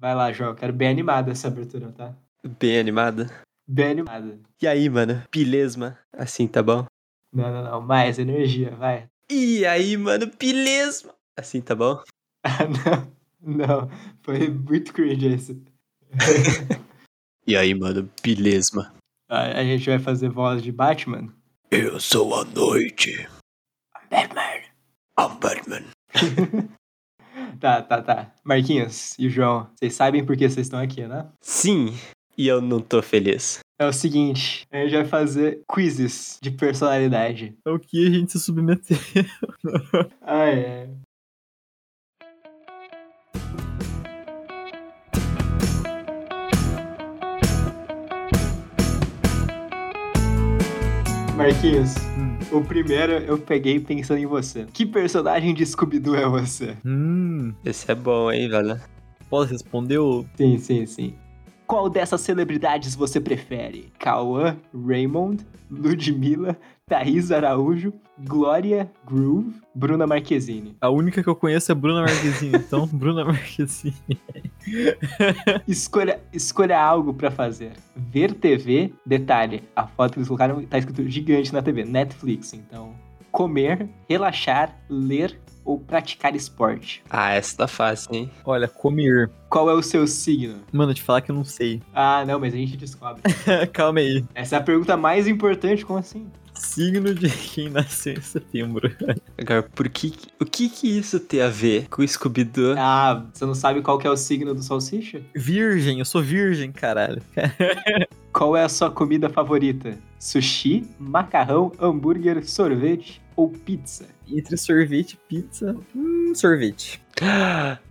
Vai lá, João. Quero bem animada essa abertura, tá? Bem animada. Bem animada. E aí, mano? Beleza? Assim, tá bom? Não, não, não. Mais energia, vai. E aí, mano? Beleza? Assim, tá bom? Ah, não. Não. Foi muito cringe esse. E aí, mano? Beleza? A, a gente vai fazer voz de Batman. Eu sou a noite. Batman. I'm Batman. Tá, tá, tá. Marquinhos e João, vocês sabem por que vocês estão aqui, né? Sim, e eu não tô feliz. É o seguinte, a gente vai fazer quizzes de personalidade. É o que a gente se submeteu. Ah, é. Marquinhos, Hum. O primeiro eu peguei pensando em você. Que personagem de Scooby-Doo é você? Hum, Esse é bom, hein, velho? posso responder? ou- Sim, sim, sim. Qual dessas celebridades você prefere? Cauã, Raymond, Ludmilla, Thaís Araújo, Glória Groove, Bruna Marquezine. A única que eu conheço é Bruna Marquezine, então Bruna Marquezine. Escolha, escolha algo pra fazer. Ver TV, detalhe, a foto que eles colocaram tá escrito gigante na TV, Netflix, então. Comer, relaxar, ler ou praticar esporte. Ah, essa tá fácil, hein? Olha, comer. Qual é o seu signo? Mano, te falar que eu não sei. Ah, não, mas a gente descobre. Calma aí. Essa é a pergunta mais importante, como assim? Signo de quem nasceu em setembro. Agora, por que, o que que isso tem a ver com o Scooby-Doo? Ah, você não sabe qual que é o signo do salsicha? Virgem, eu sou virgem, caralho. Qual é a sua comida favorita? Sushi, macarrão, hambúrguer, sorvete ou pizza? Entre sorvete e pizza. Hum, sorvete.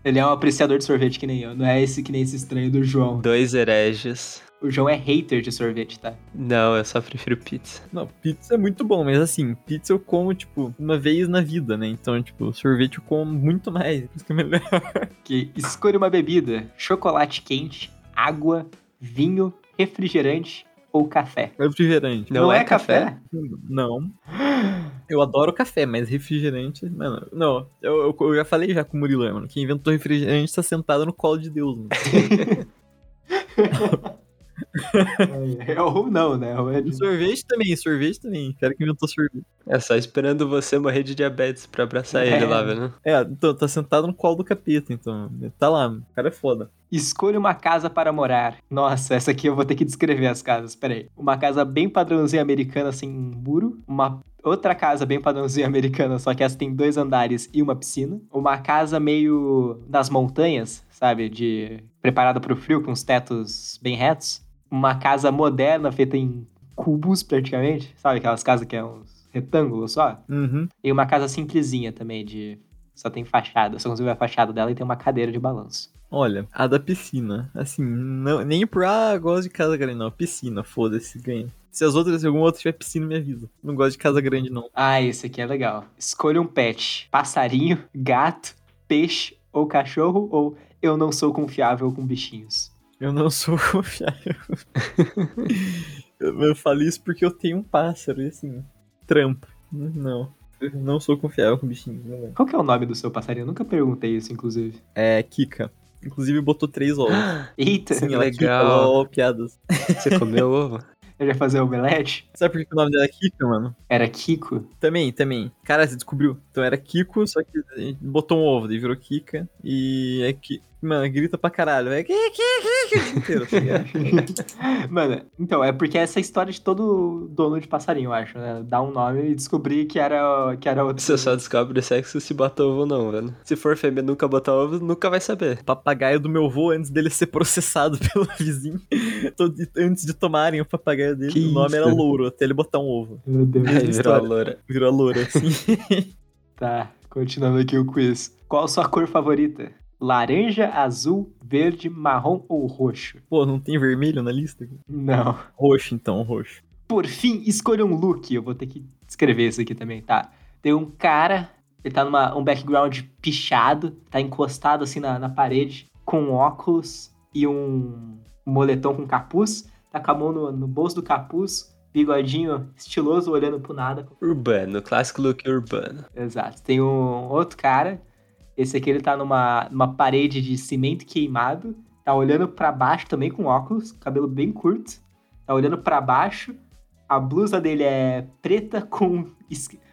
Ele é um apreciador de sorvete que nem eu, não é esse que nem esse estranho do João. Dois hereges. O João é hater de sorvete, tá? Não, eu só prefiro pizza. Não, pizza é muito bom, mas assim, pizza eu como, tipo, uma vez na vida, né? Então, tipo, sorvete eu como muito mais. Por isso que é melhor. Que escolha uma bebida: chocolate quente, água, vinho, refrigerante ou café. Refrigerante. Não, é, café? Não. Eu adoro café, mas refrigerante. Mano, não. Eu, eu, eu já falei já com o Murilo, mano. Quem inventou refrigerante tá sentado no colo de Deus, mano. É, ou não, né? Ou é E sorvete também, sorvete também. Quero que inventou sorvete. É só esperando você morrer de diabetes pra abraçar É. ele lá, velho. É, então, tá sentado no colo do capeta, então. Tá lá. O cara é foda. Escolha uma casa para morar. Nossa, essa aqui eu vou ter que descrever as casas. Pera aí. Uma casa bem padrãozinha americana, sem muro. Uma outra casa bem padrãozinha americana, só que essa tem dois andares e uma piscina. Uma casa meio das montanhas, sabe? De preparada para o frio, com os tetos bem retos. Uma casa moderna, feita em cubos, praticamente. Sabe aquelas casas que é uns retângulos só? Uhum. E uma casa simplesinha também, de... Só tem fachada. Só conseguiu ver a fachada dela e tem uma cadeira de balanço. Olha, a da piscina. Assim, não, nem por, ah, gosto de casa grande, não. Piscina, foda-se, ganha. Se as outras, se alguma outra tiver piscina, me avisa. Não gosto de casa grande, não. Ah, esse aqui é legal. Escolha um pet: passarinho, gato, peixe ou cachorro, ou eu não sou confiável com bichinhos. Eu não sou confiável. eu, eu falo isso porque eu tenho um pássaro, e assim, trampo. Não. Eu não sou confiável com bichinhos, não. Qual que é o nome do seu passarinho? Eu nunca perguntei isso, inclusive. É Kika. Inclusive botou três ovos. Eita, Sim, ela é Kika, legal. ó, ó, piadas. Você comeu ovo? eu já fazer omelete? Sabe por que o nome dela é Kika, mano? Era Kiko? Também, também. Cara, você descobriu. Então era Kiko, só que botou um ovo, daí virou Kika. E é que. Mano, grita pra caralho. É Kika, o dia inteiro, tá? Mano, então, é porque essa é a história de todo dono de passarinho, eu acho, né? Dar um nome e descobrir que era, que era outro. Você só descobre o sexo se bota ovo ou não, velho. Se for fêmea e nunca botar ovo, nunca vai saber. papagaio do meu avô antes dele ser processado pelo vizinho. Antes de tomarem o papagaio dele, Que o nome isso? era louro, até ele botar um ovo. Meu Deus. Aí virou a loura. Virou a loura, assim. Tá, continuando aqui o quiz. Qual sua cor favorita? Laranja, azul, verde, marrom ou roxo? Pô, não tem vermelho na lista? Não. Roxo, então, roxo. Por fim, escolha um look. Eu vou ter que escrever isso aqui também, tá? Tem um cara, ele tá numa um background pichado, tá encostado assim na, na parede, com óculos e um moletom com capuz, tá com a mão no, no bolso do capuz, bigodinho estiloso, olhando pro nada. Urbano, clássico look urbano. Exato. Tem um outro cara, esse aqui ele tá numa, numa parede de cimento queimado, Tá olhando pra baixo também com óculos, cabelo bem curto. Tá olhando pra baixo. A blusa dele é preta com,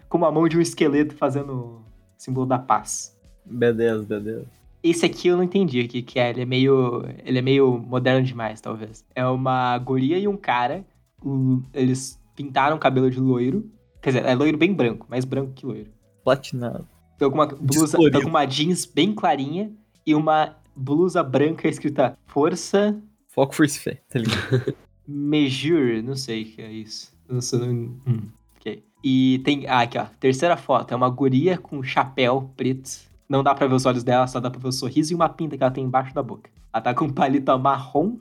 com a mão de um esqueleto fazendo o símbolo da paz. B10, B10. Esse aqui eu não entendi o que, que é. Ele é meio. Ele é meio moderno demais, talvez. É uma guria e um cara. O- eles pintaram o cabelo de loiro. Quer dizer, é loiro bem branco, mais branco que loiro. Platinado. Tô com uma blusa. Descolorido. Tô com uma jeans bem clarinha e uma blusa branca escrita Força Foco Force Fé, tá ligado? Mejure. Não sei o que é isso. Não sei. Não... Hum, ok. E tem. Ah, aqui, ó. Terceira foto. É uma guria com chapéu preto. Não dá pra ver os olhos dela, só dá pra ver o sorriso e uma pinta que ela tem embaixo da boca. Ela tá com um palito marrom,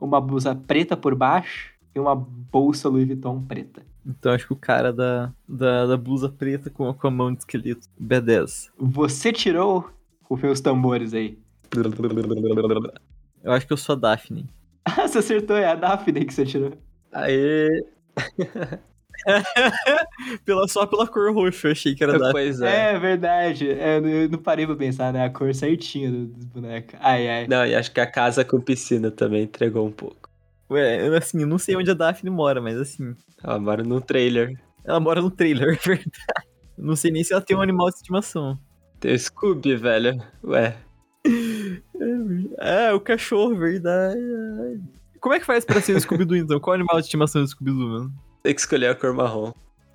uma blusa preta por baixo e uma bolsa Louis Vuitton preta. Então acho que o cara da, da, da blusa preta com, com a mão de esqueleto. B10. Você tirou os meus tambores aí. Eu acho que eu sou a Daphne. Ah, você acertou, é a Daphne que você tirou. Aê, Pela, só pela cor roxa, eu achei que era Daphne. pois é. É, verdade. É, eu não- parei pra pensar, né? A cor certinha do- dos bonecos. Ai, ai. Não, e acho que a casa com piscina também entregou um pouco. Ué, eu, assim, eu não sei onde a Daphne mora, mas assim, Ela mora no trailer. ela mora no trailer, é verdade. Não sei nem se ela tem um animal de estimação. Tem o Scooby, velho. Ué, É, o cachorro, verdade. Como é que faz pra ser o Scooby-Doo, então? Qual é o animal de estimação do Scooby-Doo, mano? tem que escolher a cor marrom.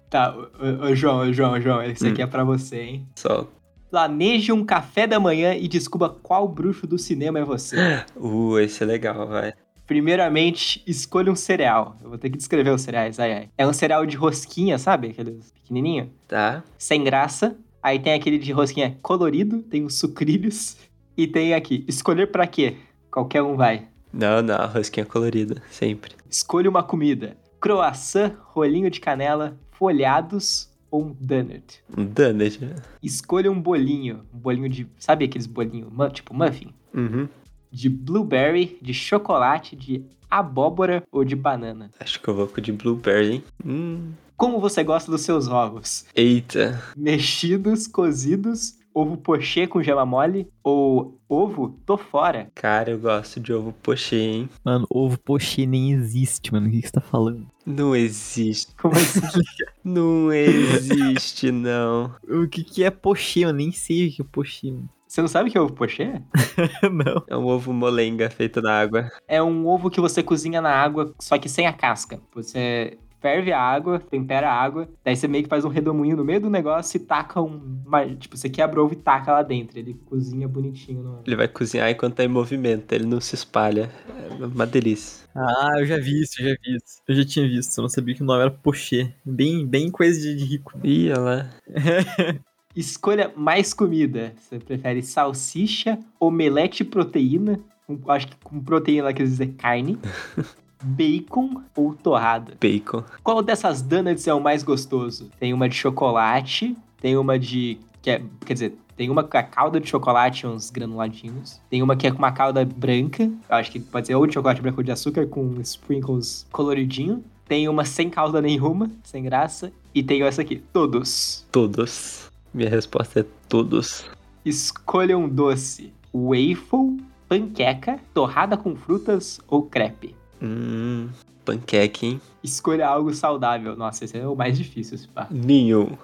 Tá, ô, ô, João, ô, João, ô, João, esse aqui Hum. é pra você, hein? Só. Planeje um café da manhã e descubra qual bruxo do cinema é você. Uh, esse é legal, vai. Primeiramente, escolha um cereal. Eu vou ter que descrever os cereais, ai ai. É um cereal de rosquinha, sabe? Aqueles pequenininho. Tá? Sem graça. Aí tem aquele de rosquinha colorido, tem os sucrilhos. E tem aqui, escolher pra quê? Qualquer um vai. Não, não, rosquinha colorida, sempre. Escolha uma comida. Croissant, rolinho de canela, folhados ou um donut. Um donut. Escolha um bolinho. Um bolinho de... Sabe aqueles bolinhos, tipo muffin? Uhum. De blueberry, de chocolate, de abóbora ou de banana. Acho que eu vou com o de blueberry, hein? Hum. Como você gosta dos seus ovos? Eita. Mexidos, cozidos, ovo pochê com gema mole ou ovo tô fora? Cara, eu gosto de ovo pochê, hein? Mano, ovo pochê nem existe, mano. O que que você tá falando? Não existe. Como assim? Não existe, não. O que que é pochê? Eu nem sei o que é pochê, mano. Você não sabe o que é ovo pochê? não. É um ovo molenga feito na água. É um ovo que você cozinha na água, só que sem a casca. Você ferve a água, tempera a água, daí você meio que faz um redemoinho no meio do negócio e taca um. uma- tipo, você quebra o ovo e taca lá dentro. Ele cozinha bonitinho no. Ele vai cozinhar enquanto tá em movimento, ele não se espalha. É uma delícia. Ah, eu já vi isso, eu já vi isso. Eu já tinha visto, eu não sabia que o nome era pochê. Bem, bem coisa de, de rico. Ih, olha lá. Escolha mais comida. Você prefere salsicha, omelete e proteína? Com- acho que com proteína quer dizer carne. Bacon ou torrada? Bacon. Qual dessas donuts é o mais gostoso? Tem uma de chocolate, tem uma de. Que é, quer dizer, tem uma com a calda de chocolate uns granuladinhos. Tem uma que é com uma calda branca. Eu acho que pode ser ou de chocolate branco ou de açúcar, com sprinkles coloridinho. Tem uma sem calda nenhuma, sem graça. E tem essa aqui, todos. Todos. Minha resposta é todos. Escolha um doce: waffle, panqueca, torrada com frutas ou crepe. Hum. Panqueque, hein? Escolha algo saudável. Nossa, esse é o mais difícil, pá. Nenhum.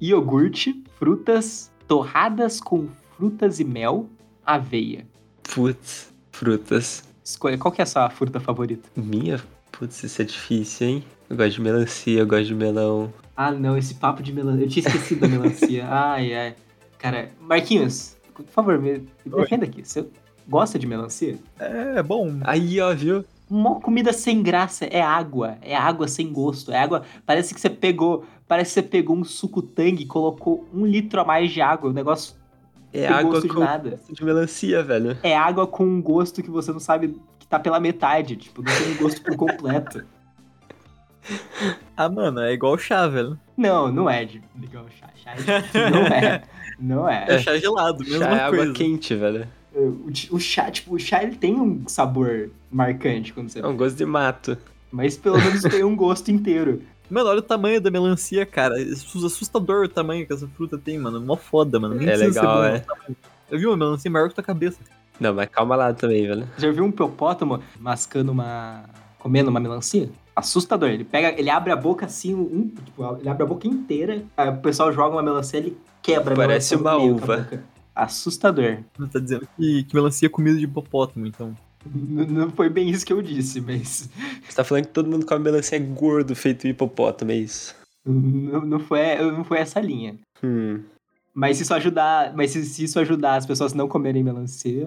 iogurte, frutas, torradas com frutas e mel, aveia. Putz. Frutas. Escolha, qual que é a sua fruta favorita? Minha? Putz, isso é difícil, hein? Eu gosto de melancia, eu gosto de melão. Ah, não, esse papo de melancia. Eu tinha esquecido da melancia. Ai, ai. Cara, Marquinhos, por favor, me, defenda aqui. Você gosta de melancia? É, bom. Aí, ó, viu? Uma comida sem graça é água. É água sem gosto. É água. Parece que você pegou. Parece que você pegou um suco tangue e colocou um litro a mais de água. O negócio É água gosto de com nada. gosto de melancia, velho. é água com um gosto que você não sabe que tá pela metade. Tipo, não tem um gosto por completo. Ah, mano, é igual chá, velho. Não, não é de igual chá. Chá é de- não é. Não é. É chá gelado, mesma Chá é água coisa. quente, velho. O, o chá, tipo, o chá ele tem um sabor marcante quando você. É um gosto de mato. Mas pelo menos tem um gosto inteiro. Mano, olha o tamanho da melancia, cara. É assustador o tamanho que essa fruta tem, mano. Mó foda, mano. Nem É legal, é. Eu vi uma melancia maior que tua cabeça. Não, mas calma lá também, velho. Já viu um hipopótamo mascando uma. comendo uma melancia? Assustador. Ele pega, ele abre a boca assim, um, tipo, ele abre a boca inteira, aí o pessoal joga uma melancia, ele quebra a Parece melancia no uma a uva. Assustador. Tá dizendo que, que melancia é comida de hipopótamo, então. N- Não foi bem isso que eu disse, mas. Você tá falando que todo mundo come melancia é gordo feito hipopótamo, é isso? Não, não, foi, não foi essa linha. Hum. Mas se isso ajudar. Mas se, se isso ajudar as pessoas a não comerem melancia.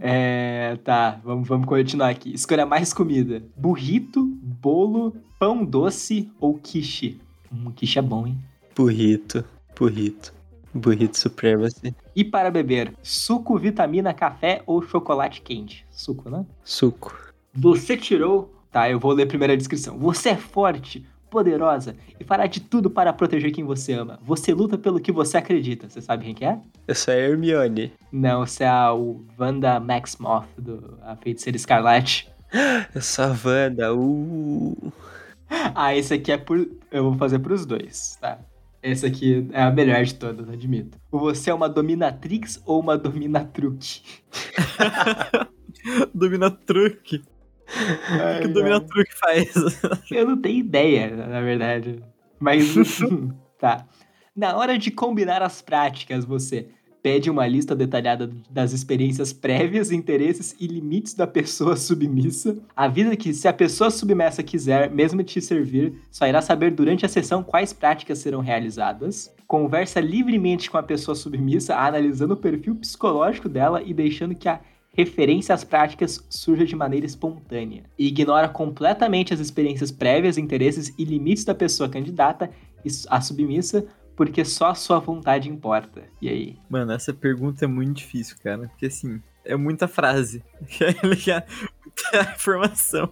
É. Tá, vamos, vamos continuar aqui. Escolha mais comida: burrito, bolo, pão doce ou quiche. Hum, quiche é bom, hein? Burrito. Burrito. Burrito supremo, assim. E para beber: suco, vitamina, café ou chocolate quente? Suco, né? Suco. Você tirou. Tá, eu vou ler primeiro a descrição. Você é forte, poderosa e fará de tudo para proteger quem você ama. Você luta pelo que você acredita. Você sabe quem que é? Eu sou a Hermione. Não, você é a o Wanda Maximoff, do A Feiticeira Escarlate. Eu sou a Wanda. Uh. Ah, esse aqui é por. Eu vou fazer pros dois, tá? Esse aqui é a melhor de todas, admito. Você é uma dominatrix ou uma dominatruque? Dominatruque. O que o Dominatruque faz? Eu não tenho ideia, na verdade. Mas. tá. Na hora de combinar as práticas, você pede uma lista detalhada das experiências prévias, interesses e limites da pessoa submissa. Avisa que, se a pessoa submissa quiser mesmo te servir, só irá saber durante a sessão quais práticas serão realizadas. Conversa livremente com a pessoa submissa, analisando o perfil psicológico dela e deixando que a referência às práticas surja de maneira espontânea. E ignora completamente as experiências prévias, interesses e limites da pessoa candidata e a submissa, porque só a sua vontade importa. E aí? Mano, essa pergunta é muito difícil, cara. Porque assim, é muita frase. Já- muita informação.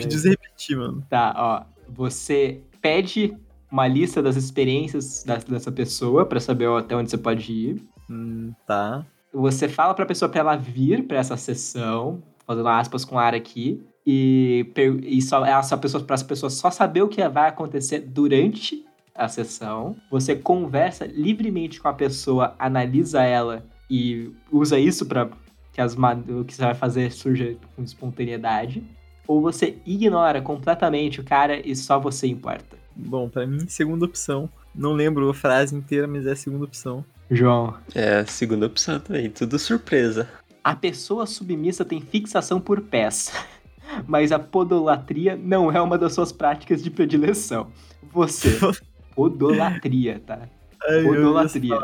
Precisa repetir, mano. Tá, ó. Você pede uma lista das experiências dessa pessoa pra saber até onde você pode ir. Hum, tá. Você fala pra pessoa pra ela vir pra essa sessão, fazendo aspas com ar aqui, e, e só essa pessoa para as pessoas só saber o que vai acontecer durante a sessão. Você conversa livremente com a pessoa, analisa ela e usa isso para que as o que você vai fazer surja com espontaneidade. Ou você ignora completamente o cara e só você importa. Bom, pra mim, segunda opção. Não lembro a frase inteira, mas é a segunda opção. João. É segunda opção também. Tudo surpresa. A pessoa submissa tem fixação por pés, mas a podolatria não é uma das suas práticas de predileção. Você. Podolatria, tá? Ai. Podolatria.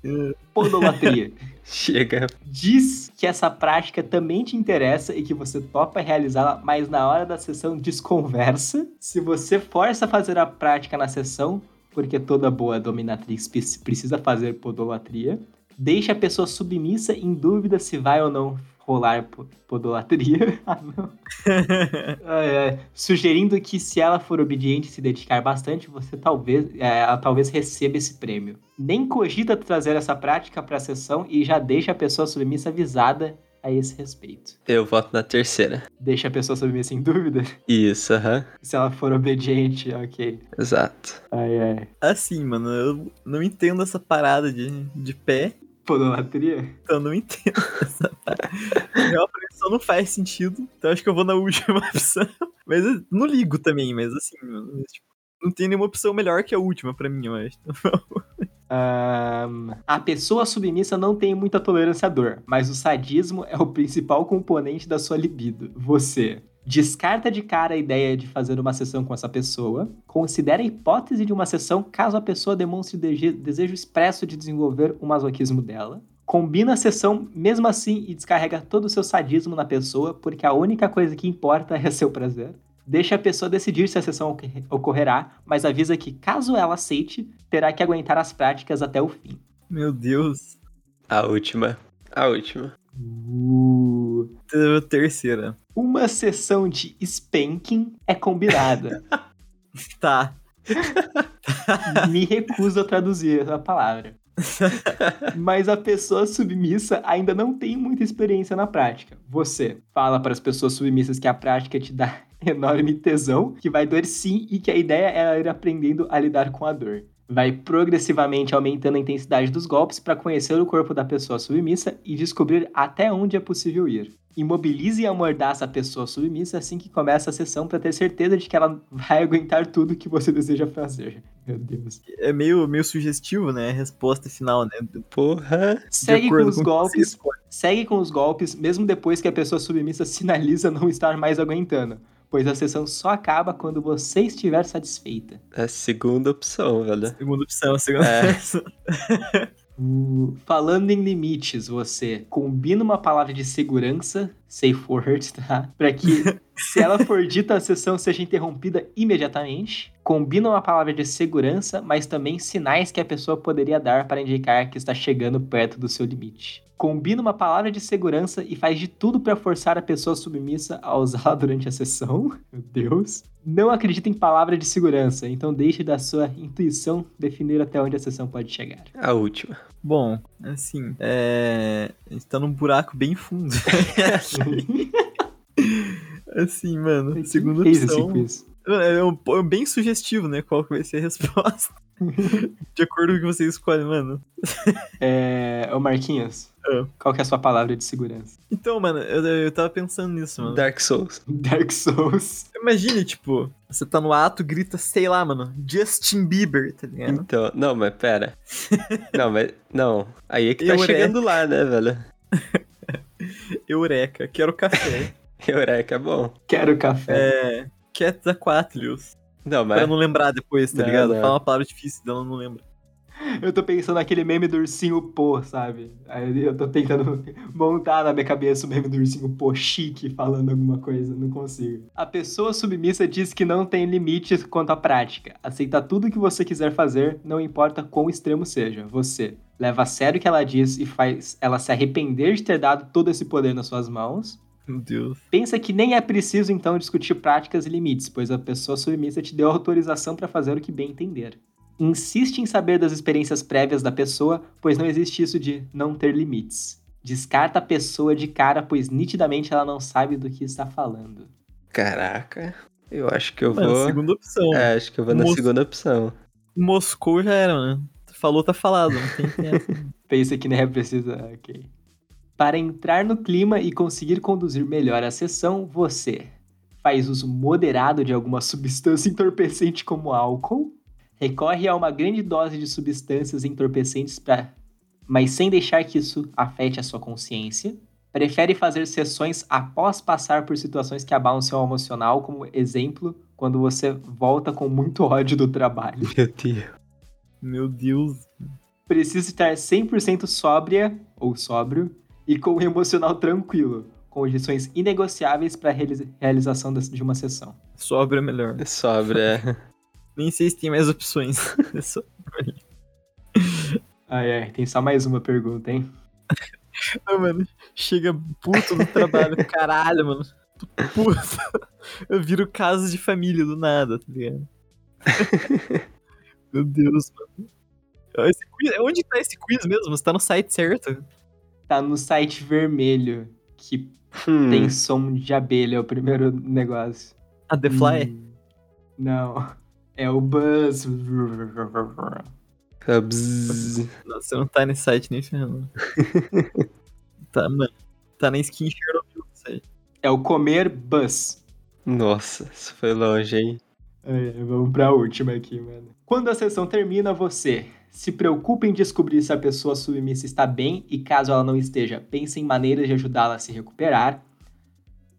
Podolatria. Chega. Diz que essa prática também te interessa e que você topa realizá-la, mas na hora da sessão desconversa. Se você força a fazer a prática na sessão, porque toda boa dominatrix precisa fazer podolatria, deixa a pessoa submissa em dúvida se vai ou não rolar po- podolatria. ah, não. Ai. Sugerindo que se ela for obediente e se dedicar bastante, você talvez, é, ela talvez receba esse prêmio. Nem cogita trazer essa prática para a sessão e já deixa a pessoa submissa avisada a esse respeito. Eu voto na terceira. Deixa a pessoa submissa em dúvida. Isso, aham. Se ela for obediente, ok. Exato. Ai, ai. Assim, mano, eu não entendo essa parada de, de pé. Podolatria? Então eu não entendo essa parada. Real, pra mim só não faz sentido. Então acho que eu vou na última opção. Mas eu não ligo também, mas assim, mano, tipo, não tem nenhuma opção melhor que a última pra mim, eu acho. A pessoa submissa não tem muita tolerância à dor, mas o sadismo é o principal componente da sua libido. Você descarta de cara a ideia de fazer uma sessão com essa pessoa, considera a hipótese de uma sessão caso a pessoa demonstre desejo expresso de desenvolver o masoquismo dela. Combina a sessão mesmo assim e descarrega todo o seu sadismo na pessoa, porque a única coisa que importa é seu prazer. Deixa a pessoa decidir se a sessão ocorre- ocorrerá, mas avisa que, caso ela aceite, terá que aguentar as práticas até o fim. Meu Deus. A última. A última. Uh, Ter- Terceira. uma sessão de spanking é combinada. Tá. Me recuso a traduzir a palavra. Mas a pessoa submissa ainda não tem muita experiência na prática. Você fala para as pessoas submissas que a prática te dá enorme tesão, que vai doer sim e que a ideia é ela ir aprendendo a lidar com a dor. vai progressivamente aumentando a intensidade dos golpes para conhecer o corpo da pessoa submissa e descobrir até onde é possível ir. Imobilize e amordaça a pessoa submissa assim que começa a sessão para ter certeza de que ela vai aguentar tudo que você deseja fazer. Meu Deus. É meio, meio sugestivo, né? A resposta final, né? Porra. Segue com os com golpes, segue com os golpes, mesmo depois que a pessoa submissa sinaliza não estar mais aguentando, pois a sessão só acaba quando você estiver satisfeita. É a segunda opção, velho. Segunda opção, segunda É. opção. Uh, falando em limites, você combina uma palavra de segurança, safe word, tá? Pra que, se ela for dita, a sessão seja interrompida imediatamente. Combina uma palavra de segurança, mas também sinais que a pessoa poderia dar para indicar que está chegando perto do seu limite. Combina uma palavra de segurança e faz de tudo para forçar a pessoa submissa a usá-la durante a sessão. Meu Deus. Não acredita em palavra de segurança, então deixe da sua intuição definir até onde a sessão pode chegar. A última. Bom, assim, é... a gente tá num buraco bem fundo. assim, mano, segunda opção. É, um, é bem sugestivo, né? Qual que vai ser a resposta. De acordo com o que você escolhe, mano. É, ô Marquinhos, Ah. qual que é a sua palavra de segurança? Então, mano, eu, eu tava pensando nisso, mano. Dark Souls. Dark Souls. Imagine, tipo, você tá no ato, grita, sei lá, mano, Justin Bieber, tá ligado? Então, não, mas pera. Não, mas. Não. Aí é que tá Eureka. chegando lá, né, velho? Eureka, quero café. Eureka é bom. Quero café. é. Quetzalcoatlus. Não, Pra mas. não lembrar depois, tá Não, ligado? não. Fala uma palavra difícil, dela não lembra. Eu tô pensando naquele meme do ursinho pô, sabe? Aí eu tô tentando montar na minha cabeça o meme do ursinho pô chique falando alguma coisa, não consigo. A pessoa submissa diz que não tem limites quanto à prática. Aceita tudo que você quiser fazer, não importa quão extremo seja. Você leva a sério o que ela diz e faz ela se arrepender de ter dado todo esse poder nas suas mãos. Meu Deus. Pensa que nem é preciso então discutir práticas e limites, pois a pessoa submissa te deu autorização para fazer o que bem entender. Insiste em saber das experiências prévias da pessoa, pois não existe isso de não ter limites. Descarta a pessoa de cara, pois nitidamente ela não sabe do que está falando. Caraca. Eu acho que eu Mano, vou. segunda opção. É, acho que eu vou na Moço. segunda opção. Moscou já era, mano. Falou, tá falado. Não tem. Pensa que nem é preciso. Ok. Para entrar no clima e conseguir conduzir melhor a sessão, você faz uso moderado de alguma substância entorpecente como álcool, recorre a uma grande dose de substâncias entorpecentes para mas sem deixar que isso afete a sua consciência. Prefere fazer sessões após passar por situações que abalam seu emocional, como exemplo, quando você volta com muito ódio do trabalho. Meu Deus. Meu Deus. Precisa estar 100% sóbria ou sóbrio e com o emocional tranquilo, condições inegociáveis para a realização de uma sessão. Sobra é melhor. Sobra. Nem sei se tem mais opções. É só- Ai, ai, tem só mais uma pergunta, hein? Ah, mano, chega puto no trabalho, caralho, mano. Tô Puto. Eu viro caso de família do nada, tá ligado? Meu Deus, mano. Esse quiz- onde tá esse quiz mesmo? Você tá no site certo? Tá no site vermelho, que Hum, tem som de abelha, é o primeiro negócio. A The Fly? Hum, não. É o Buzz. bzz. Não, você não tá nesse site nem ferrando. tá, mano. Tá na skin Chernobyl no site. É o Comer Buzz. Nossa, isso foi longe, hein? É, vamos pra última aqui, mano. Quando a sessão termina, você se preocupa em descobrir se a pessoa submissa está bem e caso ela não esteja, pense em maneiras de ajudá-la a se recuperar.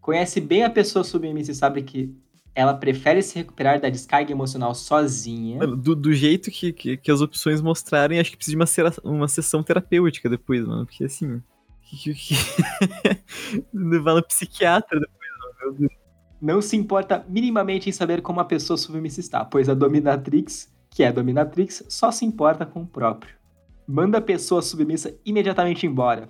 Conhece bem a pessoa submissa e sabe que ela prefere se recuperar da descarga emocional sozinha. Do, do jeito que, que, que as opções mostrarem, acho que precisa de uma, sera- uma sessão terapêutica depois, mano. Porque assim. Que, que... Levar no psiquiatra depois, mano. Meu Deus. Não se importa minimamente em saber como a pessoa submissa está, pois a dominatrix, que é a dominatrix, só se importa com o próprio. Manda a pessoa submissa imediatamente embora,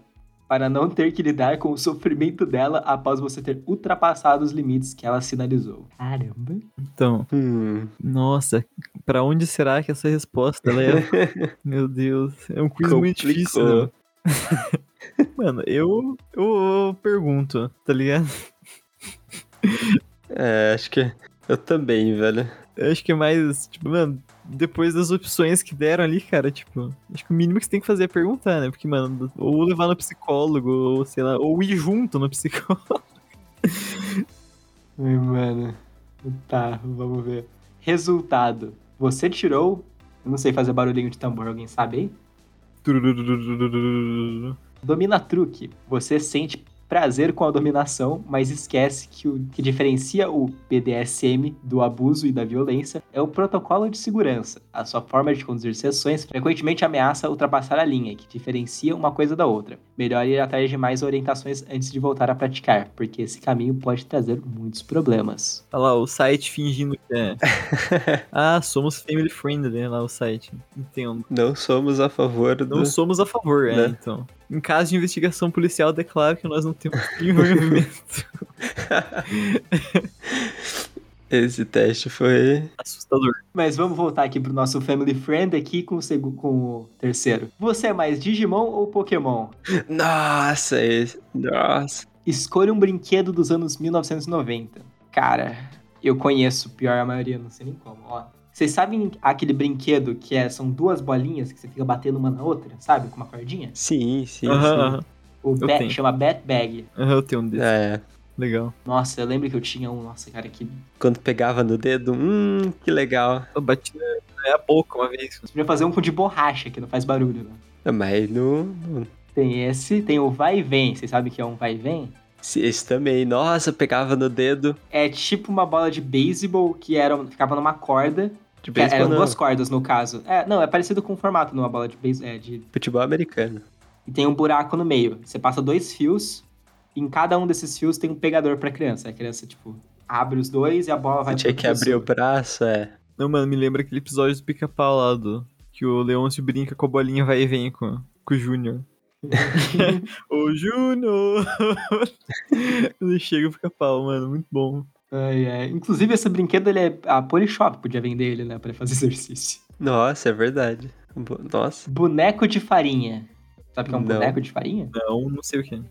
para não ter que lidar com o sofrimento dela após você ter ultrapassado os limites que ela sinalizou. Caramba. Então, Hum. nossa, pra onde será que essa resposta leva? Meu Deus, é um quiz muito difícil, né? Mano, eu, eu, eu pergunto, tá ligado? É, acho que eu também, velho. Eu acho que é mais, tipo, mano, depois das opções que deram ali, cara, tipo, acho que o mínimo que você tem que fazer é perguntar, né? Porque, mano, ou levar no psicólogo, ou sei lá, ou ir junto no psicólogo. Ai, mano. Tá, vamos ver. Resultado. Você tirou. Eu não sei fazer barulhinho de tambor, alguém sabe aí? Domina truque. Você sente prazer com a dominação, mas esquece que o que diferencia o BDSM do abuso e da violência é o protocolo de segurança. A sua forma de conduzir sessões frequentemente ameaça ultrapassar a linha que diferencia uma coisa da outra. Melhor ir atrás de mais orientações antes de voltar a praticar, porque esse caminho pode trazer muitos problemas. Olha lá, o site fingindo que é. ah, somos family friendly, né, lá o site. Entendo. Não somos a favor do... Não somos a favor, é, Né? então. Em caso de investigação policial, declaro que nós não temos envolvimento. Esse teste foi... Assustador. Mas vamos voltar aqui pro nosso family friend aqui com o, segu- com o terceiro. Você é mais Digimon ou Pokémon? Nossa, esse... Nossa. Escolha um brinquedo dos anos 1990. Cara, eu conheço, pior a maioria, não sei nem como, ó. Vocês sabem aquele brinquedo que é, são duas bolinhas que você fica batendo uma na outra, sabe? Com uma cordinha? Sim, sim, Aham, sim. aham. O Eu bat, chama Bat Bag. Aham, eu tenho um desse. É, Legal. Nossa, eu lembro que eu tinha um, nossa, cara, que. quando pegava no dedo, hum, que legal. Eu bati é a boca uma vez. Você podia fazer um com de borracha, que não faz barulho, né? Mas no, no- Tem esse, tem o vai e vem. Vocês sabem que é um vai e vem? Esse- também, nossa, pegava no dedo. É tipo uma bola de beisebol que era, ficava numa corda. De eram beisebol, não. duas cordas, no caso. É, não, é parecido com o formato numa bola de beisebol. É, de Futebol americano. e tem um buraco no meio. Você passa dois fios, e em cada um desses fios tem um pegador pra criança. A criança, tipo, abre os dois e a bola vai Você tinha que abrir o braço, é. Não, mano, me lembra aquele episódio do pica-pau lá do. Que o Leôncio brinca com a bolinha vai e vem com, com o Júnior. Ô Júnior! Ele chega o pica-pau, mano, muito bom. Ai, ai. Inclusive, esse brinquedo, ele é... A Polishop podia vender ele, né? Pra fazer exercício. Nossa, é verdade. Bo- Nossa. Boneco de farinha. Sabe o que é um Não. boneco de farinha? Não, não sei o que.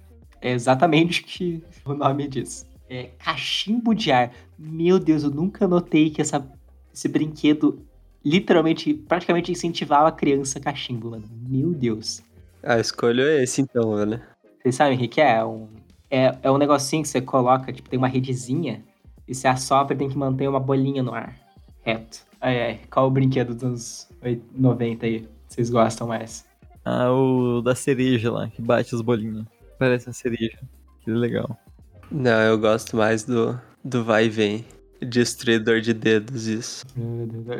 É exatamente o que o nome diz. É cachimbo de ar. Meu Deus, eu nunca notei que essa, esse brinquedo literalmente, praticamente incentivava a criança a cachimbo, mano. Meu Deus. A escolha é esse então, velho. Vocês sabem o que, que é? É um, é? É um negocinho que você coloca, tipo, tem uma redezinha e você assopra e tem que manter uma bolinha no ar. Reto. Ai, ai. Qual o brinquedo dos anos 8- 90 aí? Vocês gostam mais? Ah, o da cereja lá, que bate as bolinhas. Parece uma cereja. Que legal. Não, eu gosto mais do, do vai e vem. Destruidor de dedos, isso.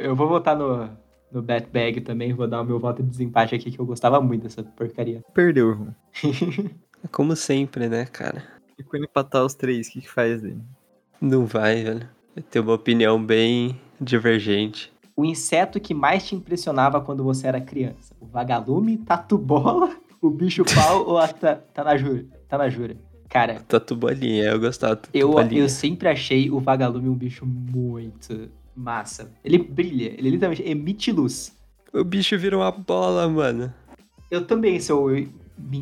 Eu vou votar no, no Bat Bag também, vou dar o meu voto de desempate aqui, que eu gostava muito dessa porcaria. Perdeu, João. É Como sempre, né, cara? E quando empatar os três, o que, que faz dele? Não vai, velho. Eu tenho uma opinião bem divergente. O inseto que mais te impressionava quando você era criança? O vagalume, tatu-bola, o bicho-pau ou a ta- tanajura? Tanajura. Cara, Tatu bolinha, eu gostava eu, eu sempre achei o vagalume um bicho muito massa. Ele brilha, ele literalmente emite luz. O bicho vira uma bola, mano. Eu também, se eu me,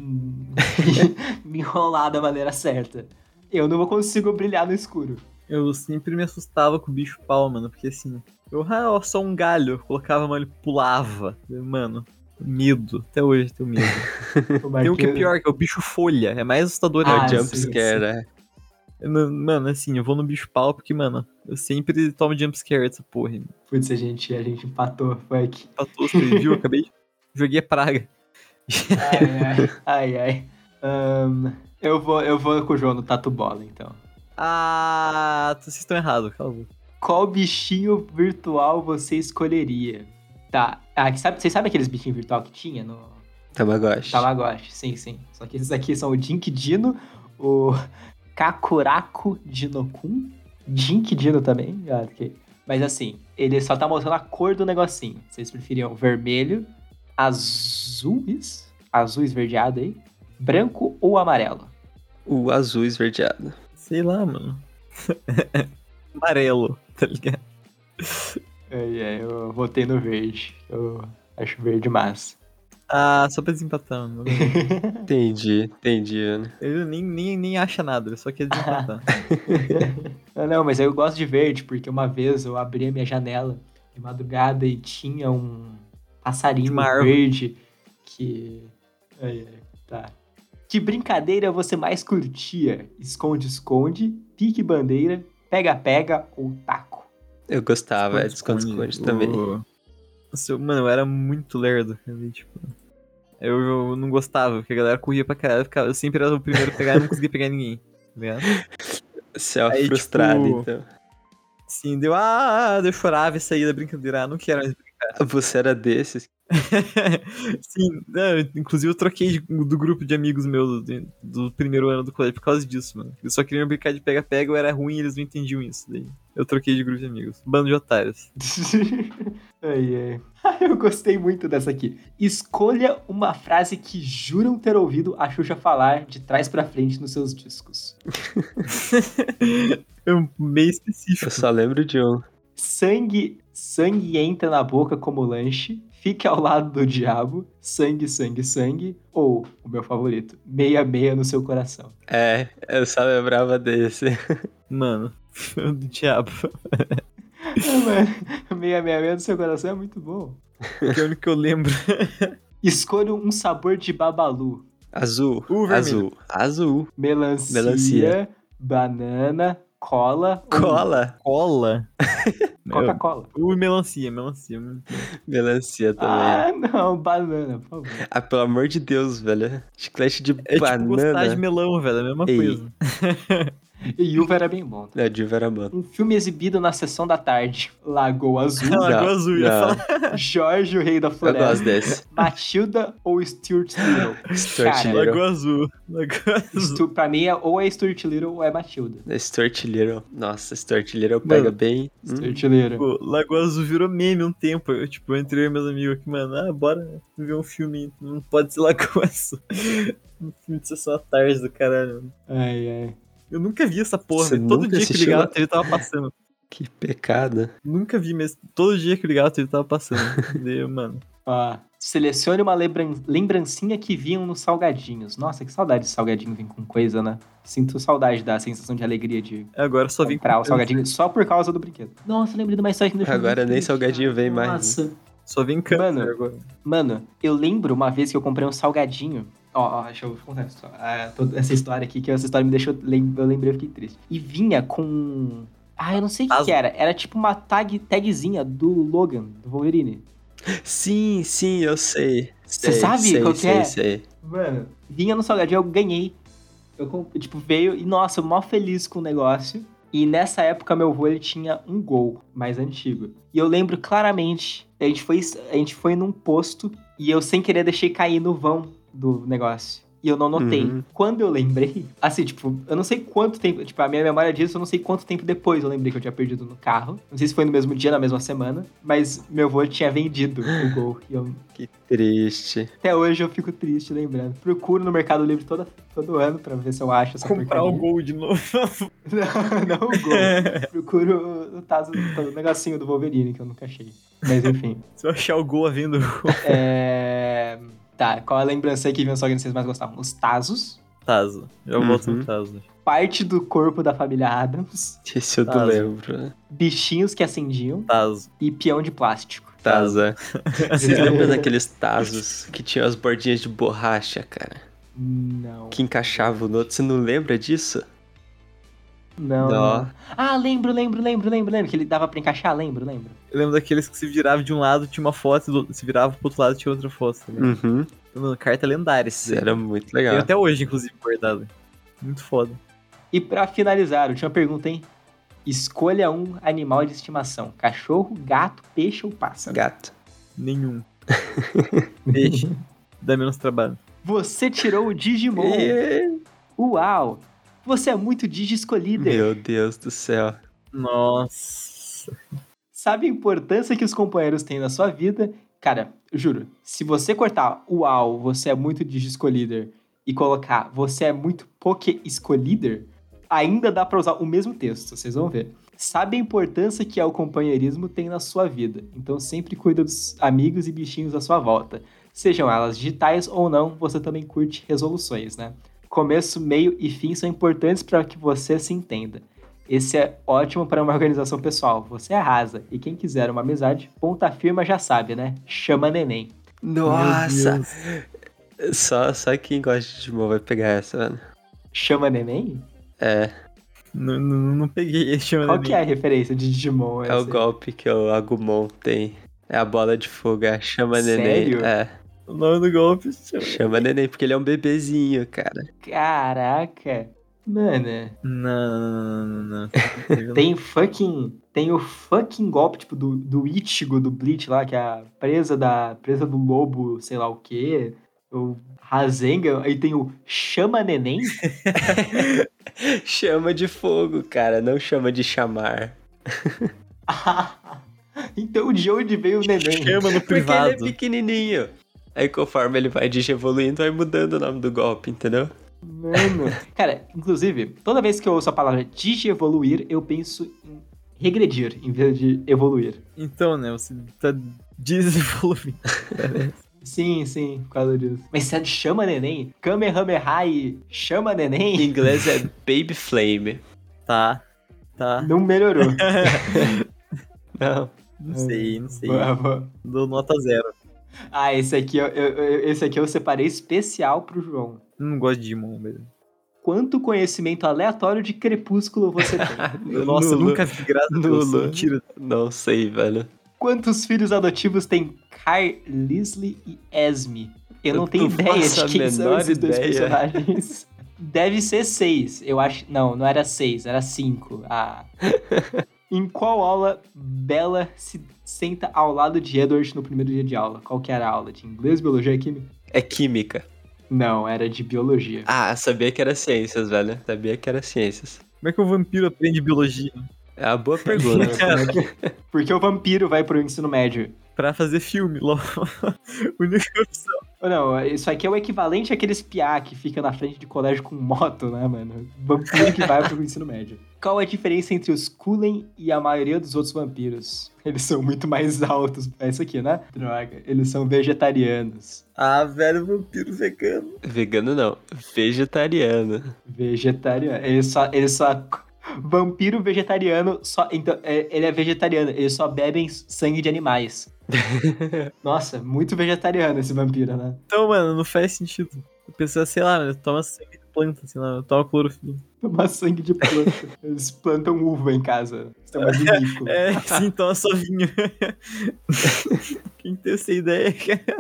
me enrolar da maneira certa. Eu não consigo brilhar no escuro. Eu sempre me assustava com o bicho pau, mano, porque assim, eu, ah, só um galho, eu colocava, mano, ele pulava. Mano, medo, até hoje eu tenho medo. Tem o que é pior, que é o bicho folha, é mais assustador Ah, ainda. Jump sim, scare, né? Mano, assim, eu vou no bicho pau porque, mano, eu sempre tomo jumpscare dessa porra. Putz, a gente, a gente empatou, foi aqui. Empatou, você viu? Eu Acabei de... Joguei a praga. Ai, ai, ai, ai. Ahn, eu, vou, eu vou com o João no Tatu Bola, então. Ah, vocês estão errados, calma. Qual bichinho virtual você escolheria? Tá, ah, que sabe, vocês sabem aqueles bichinhos virtual que tinha no Tamagotchi. Tamagotchi? Sim, sim. Só que esses aqui são o Jink Dino, o Kakuraku Dinokun, Jink Dino também, ah, ok. Mas assim, ele só tá mostrando a cor do negocinho. Vocês preferiam vermelho, azuis, azul esverdeado aí, branco ou amarelo? O azul esverdeado. Sei lá, mano. Amarelo, tá ligado? Ai, ai, eu votei no verde. Eu acho verde massa. Ah, só pra desempatar, mano. Entendi, entendi, né? Ele nem, nem, nem acha nada, ele só quer desempatar. Ah, não, mas eu gosto de verde, porque uma vez eu abri a minha janela de madrugada e tinha um passarinho verde que. Ai, ai, tá. Que brincadeira você mais curtia? Esconde-esconde, pique-bandeira, pega-pega ou taco? Eu gostava, é esconde-esconde também. O- Nossa, eu- mano, eu era muito lerdo. cara, Tipo, eu, eu não gostava, porque a galera corria pra caralho. eu ficava- Eu sempre era o primeiro a pegar e não conseguia pegar ninguém. Tá ligado? Céu Aí, frustrado, tipo, então. Sim, deu. Ah, eu chorava e saía da brincadeira. Ah, não quero mais. Você era desses. Sim, não, inclusive eu troquei de- do grupo de amigos meus do, do primeiro ano do colégio por causa disso, mano. Eles só queriam brincar de pega-pega, eu era ruim e eles não entendiam isso. Daí eu troquei de grupo de amigos. Bando de otários. ai, ai. Ah, Eu gostei muito dessa aqui. Escolha uma frase que juram ter ouvido a Xuxa falar de trás pra frente nos seus discos. É um meio específico. Eu só lembro de um. Sangue, sangue entra na boca como lanche. Fique ao lado do diabo. Sangue, sangue, sangue. Ou, o meu favorito, meia, meia no seu coração. É, eu só lembrava desse. Mano, do diabo. Ah, mano, meia, meia, meia no seu coração é muito bom. Que é o único que eu lembro. Escolha um sabor de babalu. Azul. O vermelho. azul. Azul. Melancia, Melancia. banana, cola ou Cola. Cola. Coca-Cola. Ui, melancia, melancia. Melancia também. Ah, não, banana, por favor. Ah, pelo amor de Deus, velho. Chiclete de É tipo gostar banana. de melão, velho. É a mesma Ei. coisa. E uva era bem bom. É, de Veraman. Um filme exibido na sessão da tarde. Lagoa Azul. Lagoa Azul, ia. Jorge, o rei da Eu floresta. gosto desse. Matilda ou Stuart Little? Stuart Cara, Little. Lagoa Azul. Lagoa Azul. Stu, pra mim, é, ou é Stuart Little ou é Matilda. Stuart Little. Nossa, Stuart Little pega Mano, bem. Hum, Stuart Little. Pô, Lagoa Azul virou meme um tempo. Eu, tipo, eu entrei com meus amigos aqui, mano. Ah, bora ver um filme. Não pode ser Lagoa Azul. Um filme de sessão à tarde do caralho. Ai, ai. Eu nunca vi essa porra, Você. Todo dia que ligava a TV tava passando. que pecado. Nunca vi mesmo. Todo dia que ligava a TV tava passando. Daí, mano. Ó, selecione uma lembran- lembrancinha que vinham nos salgadinhos. Nossa, que saudade de salgadinho vir com coisa, né? Sinto saudade da sensação de alegria de Agora só vim comprar o salgadinho só por causa do brinquedo. Nossa, lembrei de uma história que me deixou Agora nem triste, salgadinho vem mais, né? Nossa. Só vem câncer Mano. agora. Mano, eu lembro uma vez que eu comprei um salgadinho. Ó, ó, deixa eu contar essa história, ah, toda essa história aqui, que essa história me deixou. Eu lembrei, eu fiquei triste. E vinha com. Ah, eu não sei o que, Tazo. que era. Era tipo uma tag, tagzinha do Logan, do Wolverine. Sim, sim, eu sei. Você sabe sei, qual que sei, é? Sei. Mano, vinha no salgadinho, eu ganhei. Eu, tipo, veio e, nossa, eu mó feliz com o negócio. E nessa época, meu avô, ele tinha um gol mais antigo. E eu lembro claramente, a gente foi, a gente foi num posto e eu, sem querer, deixei cair no vão do negócio. E eu não notei. Uhum. Quando eu lembrei, assim, tipo, eu não sei quanto tempo, tipo, a minha memória disso, eu não sei quanto tempo depois eu lembrei que eu tinha perdido no carro. Não sei se foi no mesmo dia, na mesma semana, mas meu avô tinha vendido o gol. E eu Que triste. até hoje eu fico triste lembrando. Procuro no Mercado Livre toda, todo ano pra ver se eu acho essa Comprar o porcaria. gol de novo. Não, não o gol. Procuro o, tazo, o negocinho do Wolverine que eu nunca achei. Mas enfim. Se eu achar o gol eu É... Tá, qual a lembrança aí que vinha só que vocês mais gostavam? Os Tazos. Tazo. Já Uhum. volto no Tazo. Parte do corpo da família Adams. Esse eu não Tazo. lembro. Bichinhos que acendiam. Tazo. E peão de plástico. Taza. Vocês lembram daqueles tazos que tinham as bordinhas de borracha, cara? Não. Que encaixavam no outro. Você não lembra disso? Não. Não. Ah, lembro, lembro, lembro, lembro, lembro. Que ele dava pra encaixar, lembro, lembro. Eu lembro daqueles que se virava de um lado, tinha uma foto, e do- se virava pro outro lado, tinha outra foto. Ligado? Uhum. Então, mano, carta lendária esse era muito legal. Tem até hoje, inclusive, guardado. Muito foda. E pra finalizar, última pergunta, hein? Escolha um animal de estimação: cachorro, gato, peixe ou pássaro. Gato. Nenhum. Peixe. Dá menos trabalho. Você tirou o Digimon. Uau! Você é muito Digiscolíder. Meu Deus do céu. Nossa. Sabe a importância que os companheiros têm na sua vida? Cara, eu juro, se você cortar uau, você é muito Digiscolíder e colocar você é muito Poké Escolíder, ainda dá pra usar o mesmo texto, vocês vão ver. Sabe a importância que é o companheirismo tem na sua vida, então sempre cuida dos amigos e bichinhos à sua volta. Sejam elas digitais ou não, você também curte resoluções, né? Começo, meio e fim são importantes para que você se entenda. Esse é ótimo para uma organização pessoal. Você arrasa. E quem quiser uma amizade, ponta firma já sabe, né? Chama neném. Nossa! Só, só quem gosta de Digimon vai pegar essa, mano. Chama neném? É. Não, não, não peguei esse chama Qual neném. que é a referência de Digimon? É o golpe que o Agumon tem. É a bola de fogo, é a chama neném. Sério? É, O nome do golpe chama... chama neném, porque ele é um bebezinho, cara. Caraca. Mano, Não, não, não, não, tem fucking. Tem o fucking golpe, tipo, do, do Ichigo, do Bleach lá, que é a presa da. presa do lobo, sei lá o quê. O Rasengan. Aí tem o Chama Neném. chama de fogo, cara, não chama de chamar. então de onde veio o neném? Chama no Porque ele é privado. pequenininho. Aí conforme ele vai digievoluindo, vai mudando o nome do golpe, entendeu? Mano. Cara, inclusive, toda vez que eu ouço a palavra digievoluir, eu penso em regredir em vez de evoluir. Então, né, você tá desenvolvendo. Sim, sim, por causa disso. Mas se é de chama neném, Kamehameha e chama Em neném, inglês é Baby Flame. Tá, tá. não melhorou. Não. Não sei, não sei. Boa, boa. Dou nota zero. Ah, esse aqui, eu, eu- esse aqui eu separei especial pro João. Não gosto de Digimon, velho. Quanto conhecimento aleatório de Crepúsculo você tem? Nossa, eu Nulo. nunca vi, graças a Deus. Nulo. Mentira. Não sei, velho. Quantos filhos adotivos tem Kai, Leslie e Esme? Eu não Eu tenho não ideia faço de quem são esses dois ideia. personagens. Deve ser seis. Eu acho. Não, não era seis, era cinco. Ah. em qual aula Bella se senta ao lado de Edward no primeiro dia de aula? Qual que era a aula? De inglês, biologia e química? É química. Não, era de biologia. Ah, sabia que era ciências, velho. Sabia que era ciências. Como é que o vampiro aprende biologia? É uma boa pergunta. Porque o vampiro vai pro ensino médio. Pra fazer filme, logo. Única opção. Não, isso aqui é o equivalente àqueles piá que fica na frente de colégio com moto, né, mano? Vampiro que vai pro ensino médio. Qual a diferença entre os Kullen e a maioria dos outros vampiros? Eles são muito mais altos. É isso aqui, né? Droga. Eles são vegetarianos. Ah, velho, vampiro vegano. Vegano não. Vegetariano. Vegetariano. Eles só. Eles só. Vampiro vegetariano, só. Então, é- ele é vegetariano, eles só bebem sangue de animais. Nossa, muito vegetariano esse vampiro, né? Então, mano, não faz sentido. A pessoa, sei lá, mano, toma sangue de planta, sei lá, toma clorofila. Tomar sangue de planta. Eles plantam uva em casa. Isso é mais ridículo. É, sim, toma só vinho. Quem tem essa ideia, cara,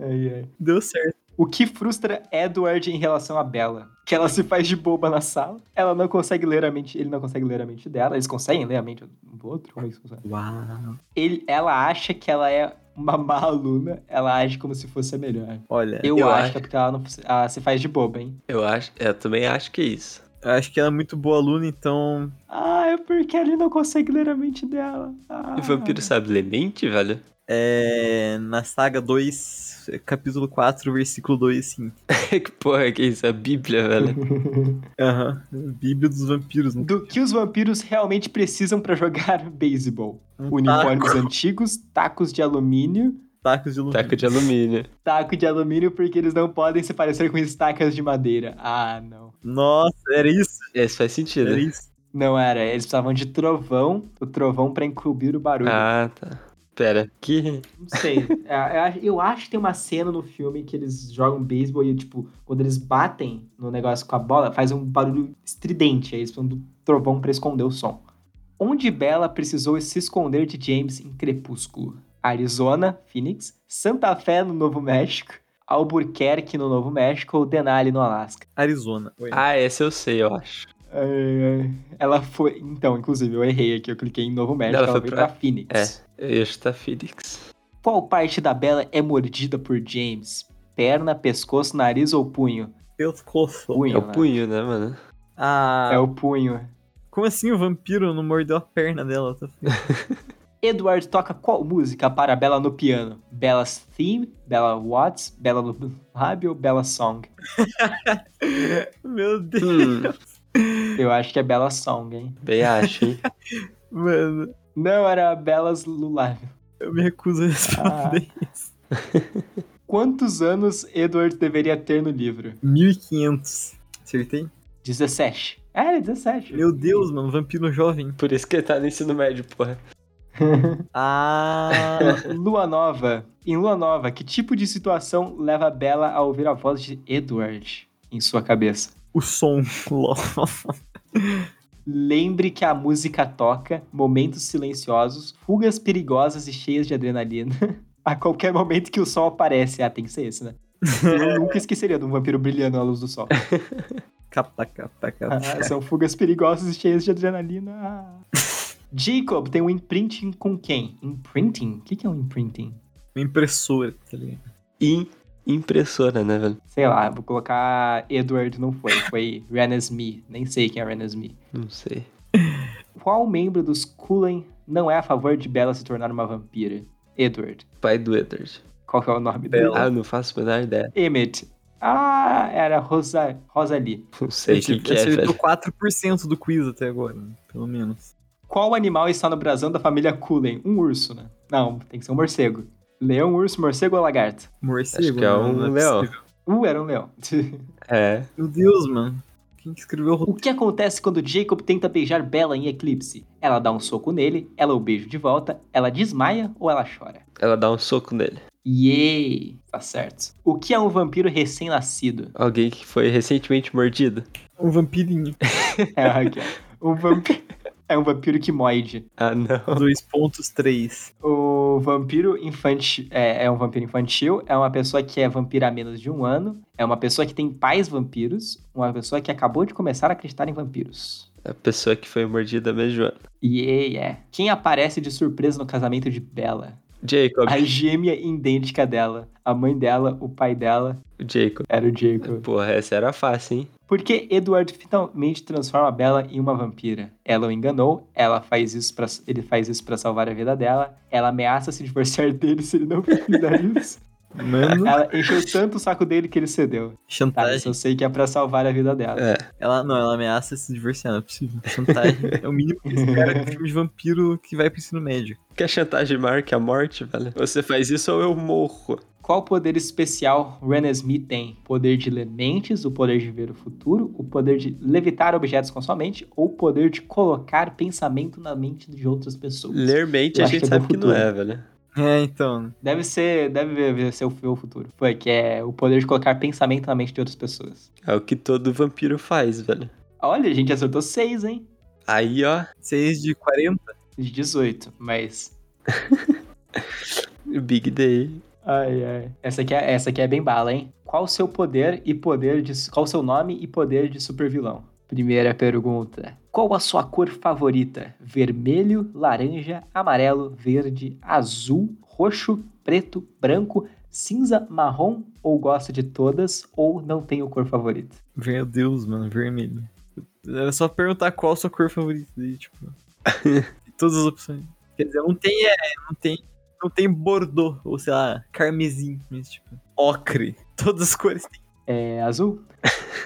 Ai, ai. deu certo. O que frustra Edward em relação a Bella? Que ela se faz de boba na sala. Ela não consegue ler a mente. Ele não consegue ler a mente dela. Eles conseguem ler a mente um do outro? Como é que isso? Uau. Ele, ela acha que ela é uma má aluna. Ela age como se fosse a melhor. Olha, Eu, Eu acho acho. que é porque ela, não, ela se faz de boba, hein? Eu acho. Eu também acho que é isso. Eu acho que ela é muito boa aluna, então. Ah, é porque ele não consegue ler a mente dela. Ah. E vampiro sabe ler mente, velho? É. Na saga 2, capítulo 4, versículo 2, sim. que porra que é isso? A Bíblia, velho. Aham. Bíblia dos vampiros, né? Do que os vampiros realmente precisam pra jogar beisebol? Um Uniformes taco, antigos, tacos de alumínio. Tacos de alumínio. Taco de alumínio. Taco de alumínio porque eles não podem se parecer com estacas de madeira. Ah, não. Nossa, era isso? Esse faz sentido. Era isso? Não era. Eles precisavam de trovão, o trovão pra encobrir o barulho. Ah, tá. Pera, que. Não sei. É, eu acho- eu acho que tem uma cena no filme que eles jogam beisebol e, tipo, quando eles batem no negócio com a bola, faz um barulho estridente. Aí eles precisam do trovão pra esconder o som. Onde Bella precisou se esconder de James em Crepúsculo? Arizona, Phoenix, Santa Fé, no Novo México, Albuquerque, no Novo México ou Denali, no Alasca? Arizona. Oi. Ah, esse eu sei, eu acho. Ai, ai. Ela foi. Então, inclusive, eu errei aqui. Eu cliquei em Novo México. Ela Ela, foi veio pra- pra Phoenix. Eu ia chutar Phoenix. Qual parte da Bella é mordida por James? Perna, pescoço, nariz ou punho? Pescoço. Punho. É o né? punho, né, mano? Ah, É o punho. como assim o vampiro não mordeu a perna dela? Edward toca qual música para Bella no piano? Bella's Theme, Bella Watts, Bella no Lábio ou Bella Song? Meu Deus, Hum, Eu acho que é Bella Song, hein? bem acho, hein? mano. Não, era Bella's Lulábio. Eu me recuso a responder isso. Quantos anos Edward deveria ter no livro? 1500. Acertei? 17. É, ele é 17. Meu Deus, mano, vampiro jovem. Por isso que ele tá no ensino médio, porra. Ah, Lua Nova. Em Lua Nova, que tipo de situação leva Bella a ouvir a voz de Edward em sua cabeça? o som. Lembre que a música toca, momentos silenciosos, fugas perigosas e cheias de adrenalina. A qualquer momento que o sol aparece. Ah, tem que ser esse, né? Eu nunca esqueceria de um vampiro brilhando à luz do sol. Capa, capa, capa. Ah, são fugas perigosas e cheias de adrenalina. Ah. Jacob tem um imprinting com quem? Imprinting? O que que é um imprinting? Uma impressora, tá ligado? E impressora, né, velho? Sei lá, vou colocar Edward, não foi. Foi Renesmee. Nem sei quem é Renesmee. Não sei. Qual membro dos Cullen não é a favor de Bella se tornar uma vampira? Edward. Pai do Edward. Qual que é o nome dele? Bella. Ah, não faço a menor ideia. Emmett. Ah, era Rosa, Rosalie. Não sei o que, que é, Acertou velho. 4% do quiz até agora, pelo menos. Qual animal está no brasão da família Cullen? Um urso, né? Não, tem que ser um morcego. Leão, urso, morcego ou lagarto? Morcego, Acho que é mano, um não leão. Uh, era um leão. É. Meu Deus, mano. Quem que escreveu o que acontece quando Jacob tenta beijar Bella em Eclipse? Ela dá um soco nele, ela o beija de volta, ela desmaia ou ela chora? Ela dá um soco nele. Yay! Tá certo. O que é um vampiro recém-nascido? Alguém que foi recentemente mordido. Um vampirinho. É, ó. um vampiro. É um vampiro que moide. Ah, não. 2.3. O vampiro infantil é, é um vampiro infantil, é uma pessoa que é vampira há menos de um ano, é uma pessoa que tem pais vampiros, uma pessoa que acabou de começar a acreditar em vampiros. A pessoa que foi mordida mesmo. Yeah, yeah. Quem aparece de surpresa no casamento de Bella? Jacob. A gêmea idêntica dela. A mãe dela, o pai dela, Jacob. era o Jacob. Porra, essa era fácil, hein? Por que Edward finalmente transforma Bella em uma vampira? Ela o enganou, ela faz isso pra, ele faz isso pra salvar a vida dela, ela ameaça se divorciar dele se ele não fizer isso. Mano, Ela encheu tanto o saco dele que ele cedeu. Tá, chantagem. isso eu sei que é pra salvar a vida dela. É. Ela, não, ela ameaça se divorciar, não é possível. Chantagem. é o mínimo que esse cara de filme de vampiro que vai pro ensino médio. Quer chantagem maior que a morte, velho? Você faz isso ou eu morro? Qual poder especial Renesmee tem? Poder de ler mentes, o poder de ver o futuro, o poder de levitar objetos com sua mente, ou o poder de colocar pensamento na mente de outras pessoas? Ler mente Eu a gente que é sabe que não é, velho. É, então. Deve ser, deve ser o o futuro. Foi, que é o poder de colocar pensamento na mente de outras pessoas. É o que todo vampiro faz, velho. Olha, a gente acertou seis, hein? Aí, ó, 6 de 40? De 18, mas. Big Day. Ai, ai. Essa aqui é, essa aqui é bem bala, hein? Qual o seu poder e poder de. Qual o seu nome e poder de supervilão? Primeira pergunta. Qual a sua cor favorita? Vermelho, laranja, amarelo, verde, azul, roxo, preto, branco, cinza, marrom? Ou gosta de todas? Ou não tem o cor favorita? Meu Deus, mano, vermelho. Era só perguntar qual a sua cor favorita. Tipo. todas as opções. Quer dizer, não tem, é, não tem. Não tem Bordeaux, ou sei lá, carmesim, mas tipo. Ocre. Todas as cores tem. É azul?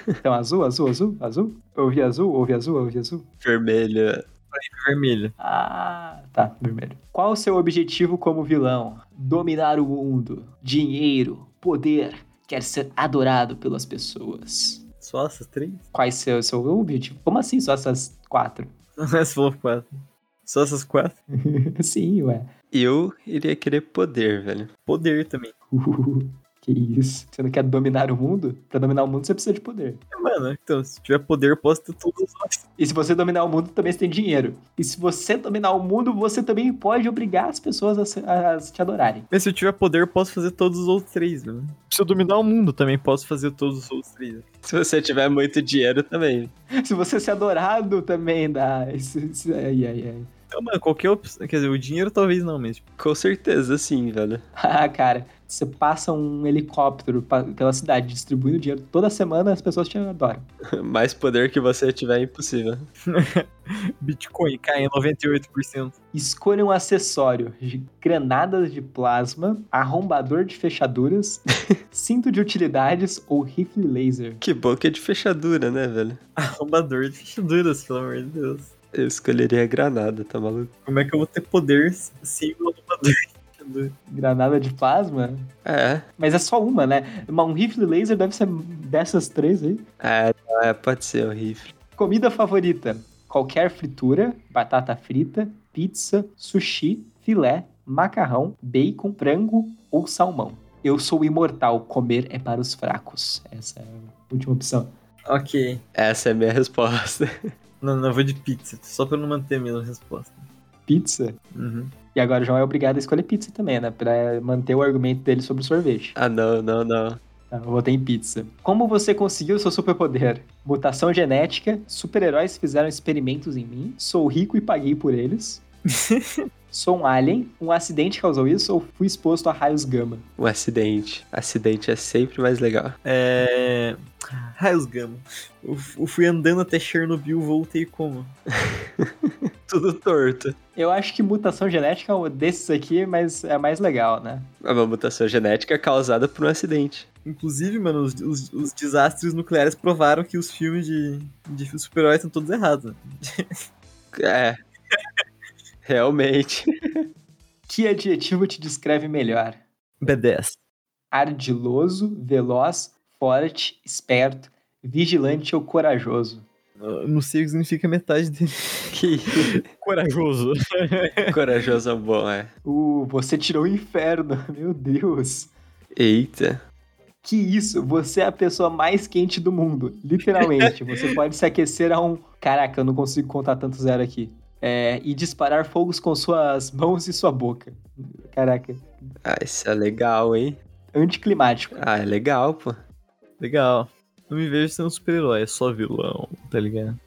Então, azul, azul, azul, azul? Ouvi azul, ouvi azul, ouvi azul. Vermelho. Vermelho. Ah, tá, vermelho. Qual o seu objetivo como vilão? Dominar o mundo, dinheiro, poder, quer ser adorado pelas pessoas. Só essas três? Quais seu seu objetivo? Como assim só essas quatro? Você falou quatro. Só essas quatro? Sim, ué. Eu iria querer poder, velho. Poder também. Uh, que isso? Você não quer dominar o mundo? Pra dominar o mundo você precisa de poder. Mano, então, se tiver poder, eu posso ter todos os outros. E se você dominar o mundo, também você tem dinheiro. E se você dominar o mundo, você também pode obrigar as pessoas a, se- a te adorarem. Mas se eu tiver poder, eu posso fazer todos os outros três, velho. Se eu dominar o mundo, também posso fazer todos os outros três. Se você tiver muito dinheiro também. Se você ser adorado, também dá. Isso, isso, ai, ai, ai. Então, mano, qualquer opção. Quer dizer, o dinheiro talvez não, mas tipo, Com certeza, sim, velho. Ah, cara, você passa um helicóptero pela cidade distribuindo dinheiro toda semana, as pessoas te adoram. Mais poder que você tiver é impossível. Bitcoin cai em 98%. Escolha um acessório de granadas de plasma, arrombador de fechaduras, cinto de utilidades ou rifle laser. Que bom que é de fechadura, né, velho? Arrombador de fechaduras, pelo amor de Deus. Eu escolheria a granada, tá maluco? Como é que eu vou ter poder sem fechadura? Granada de plasma? É, Mas é só uma, né? Mas um rifle laser deve ser dessas três aí. é, é pode ser o rifle. Comida favorita: qualquer fritura, batata frita, pizza, sushi, filé, macarrão, bacon, frango ou salmão. Eu sou imortal, comer é para os fracos. Essa é a última opção. Ok. Essa é a minha resposta. Não, não, eu vou de pizza, só pra não manter a mesma resposta. Pizza? Uhum. E agora o João é obrigado a escolher pizza também, né? Pra manter o argumento dele sobre o sorvete. Ah, não, não, não. Tá, eu votei em pizza. Como você conseguiu seu superpoder? Mutação genética, super-heróis fizeram experimentos em mim, sou rico e paguei por eles. Sou um alien, um acidente causou isso ou fui exposto a raios gama? Um acidente. Acidente é sempre mais legal. É. Raios Gama. Eu, fui andando até Chernobyl, voltei como? Tudo torto. Eu acho que mutação genética é um desses aqui, mas é mais legal, né? É uma mutação genética causada por um acidente. Inclusive, mano, os, os- os desastres nucleares provaram que os filmes de, de super-heróis estão todos errados. né? É. Realmente. Que adjetivo te descreve melhor? B10. Ardiloso, veloz, forte, esperto, vigilante ou corajoso? Eu Não sei o que significa metade dele. Que Corajoso. corajoso bom, é. Uh, você tirou o inferno, meu Deus. Eita. Que isso, você é a pessoa mais quente do mundo, literalmente. Você pode se aquecer a um. Caraca, eu não consigo contar tanto zero aqui. É, e disparar fogos com suas mãos e sua boca. Caraca, Ah, isso é legal, hein? anticlimático. Ah, é legal, pô. Legal. Não me vejo sendo super-herói, é só vilão, tá ligado?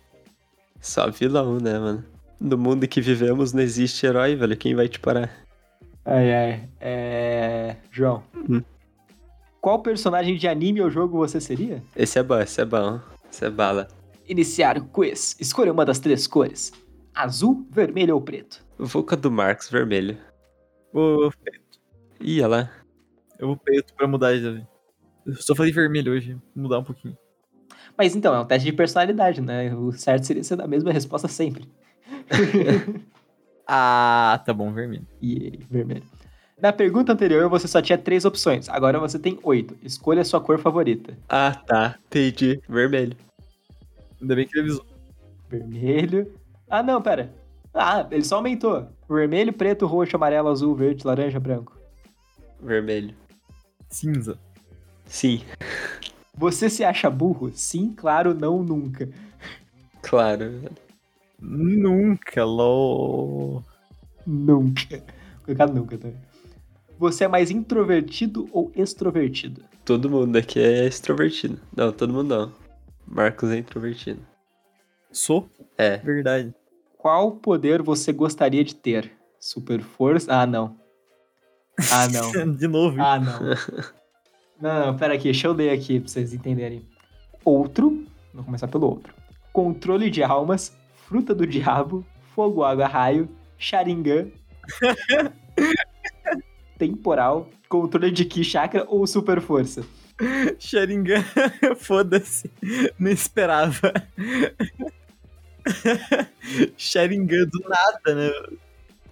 Só vilão, né, mano? No mundo em que vivemos não existe herói, velho. Quem vai te parar? Ai, ai. É. João. Hum. Qual personagem de anime ou jogo você seria? Esse é bom, esse é bom. Esse é bala. Iniciar o quiz. Escolha uma das três cores: azul, vermelho ou preto. Eu vou com a do Marcos vermelho. Vou, Ih, olha lá. eu vou preto pra mudar de. Eu só falei vermelho hoje, vou mudar um pouquinho. Mas então, é um teste de personalidade, né? O certo seria ser da mesma resposta sempre. Ah, tá bom, vermelho. E vermelho. Na pergunta anterior, você só tinha três opções. Agora você tem oito. Escolha a sua cor favorita. Ah, tá. Entendi. Vermelho. Ainda bem que ele avisou. Vermelho. Ah, não, pera. Ah, ele só aumentou. Vermelho, preto, roxo, amarelo, azul, verde, laranja, branco. Vermelho. Cinza. Sim, Você se acha burro? Sim, claro, não, nunca. claro. velho. Nunca, lol. Nunca. Vou colocar nunca também. Você é mais introvertido ou extrovertido? Todo mundo aqui é extrovertido. Não, todo mundo não. Marcos é introvertido. Sou? É. Verdade. Qual poder você gostaria de ter? Super força? Ah, não. Ah, não. De novo. Ah, não. Não, não, pera aqui, deixa eu ler aqui pra vocês entenderem. Outro, vou começar pelo outro. Controle de almas, fruta do diabo, fogo, água, raio, Sharingan, temporal, controle de ki chakra ou super força. Sharingan, foda-se. Não esperava. Sharingan do nada, né?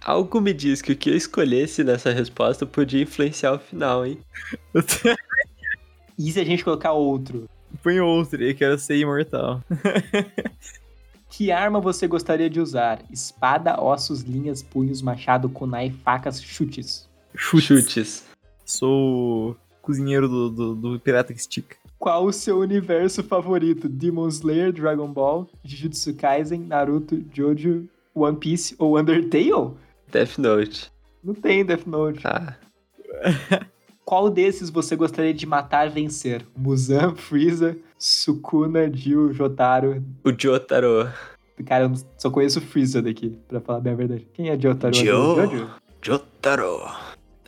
Algo me diz que o que eu escolhesse nessa resposta podia influenciar o final, hein? E se a gente colocar outro? Põe outro, eu quero ser imortal. Que arma você gostaria de usar? Espada, ossos, linhas, punhos, machado, kunai, facas, chutes. Chutes. Chutes. Sou cozinheiro do, do, do Pirata que Estica. Qual o seu universo favorito? Demon Slayer, Dragon Ball, Jujutsu Kaisen, Naruto, Jojo, One Piece ou Undertale? Death Note. Não tem Death Note. Ah, Qual desses você gostaria de matar e vencer? Muzan, Freeza, Sukuna, Jill, Jotaro. o Jotaro. Cara, eu só conheço Freeza daqui, pra falar bem a verdade. Quem é Jotaro? É o Jo. Jojo? Jotaro.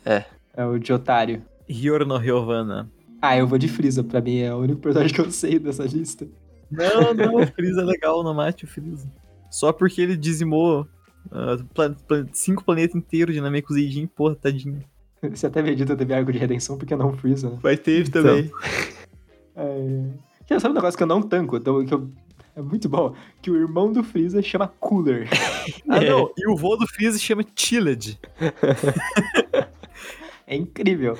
É o Jotário. Hyor no Ryovana. Ah, eu vou de Freeza, pra mim é o único personagem que eu sei dessa lista. Não, não, o Freeza é legal, não mate o Freeza. Só porque ele dizimou ah, pla- pla- cinco planetas inteiros de Namekusei porra, tadinho. Você até Vegeta teve arco de redenção, porque não Freeza, né? Vai ter Então. também. É... Já sabe um negócio que eu não tanco, então, que eu- é muito bom, que o irmão do Freeza chama Cooler. Ah, não, e o vô do Freeza chama Chilled. É incrível.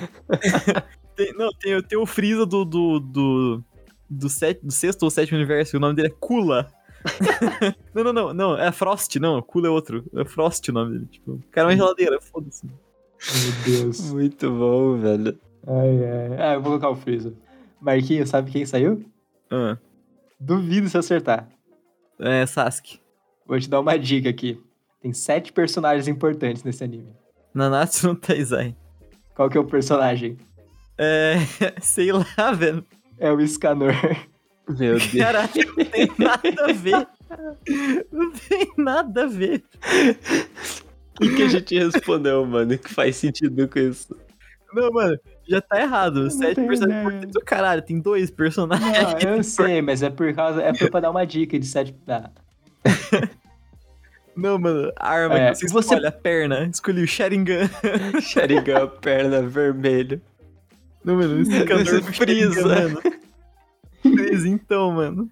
Tem, não, tem, tem o Freeza do, do, do, do, set, do sexto ou sétimo universo, e o nome dele é Kula. não, não, não, não, é Frost, não, Cool é outro. É Frost o nome dele. Tipo, o cara é uma geladeira, foda-se. Meu Deus. Muito bom, velho. Ai, ai. Ah, eu vou colocar o Freeza. Marquinhos, sabe quem saiu? Ah, Duvido se acertar. é Sasuke. Vou te dar uma dica aqui. Tem sete personagens importantes nesse anime. Nanatsu no Taizai. Qual que é o personagem? É. Sei lá, velho. É o Scanor. Meu Deus. Caralho, não tem nada a ver. Não tem nada a ver. O que, a gente respondeu, mano? Que faz sentido com isso? Não, mano, já tá errado. Sete tenho personagens ideia. importantes. do Caralho, tem dois personagens. Não, eu sei, mas é por causa. É pra dar uma dica de sete. Ah, Não, mano, a arma É, que você, você- escolhe, a perna. Escolhi o Sharingan. Sharingan, perna vermelho. Não, mano, esse cantor mano. Freeza, então, mano.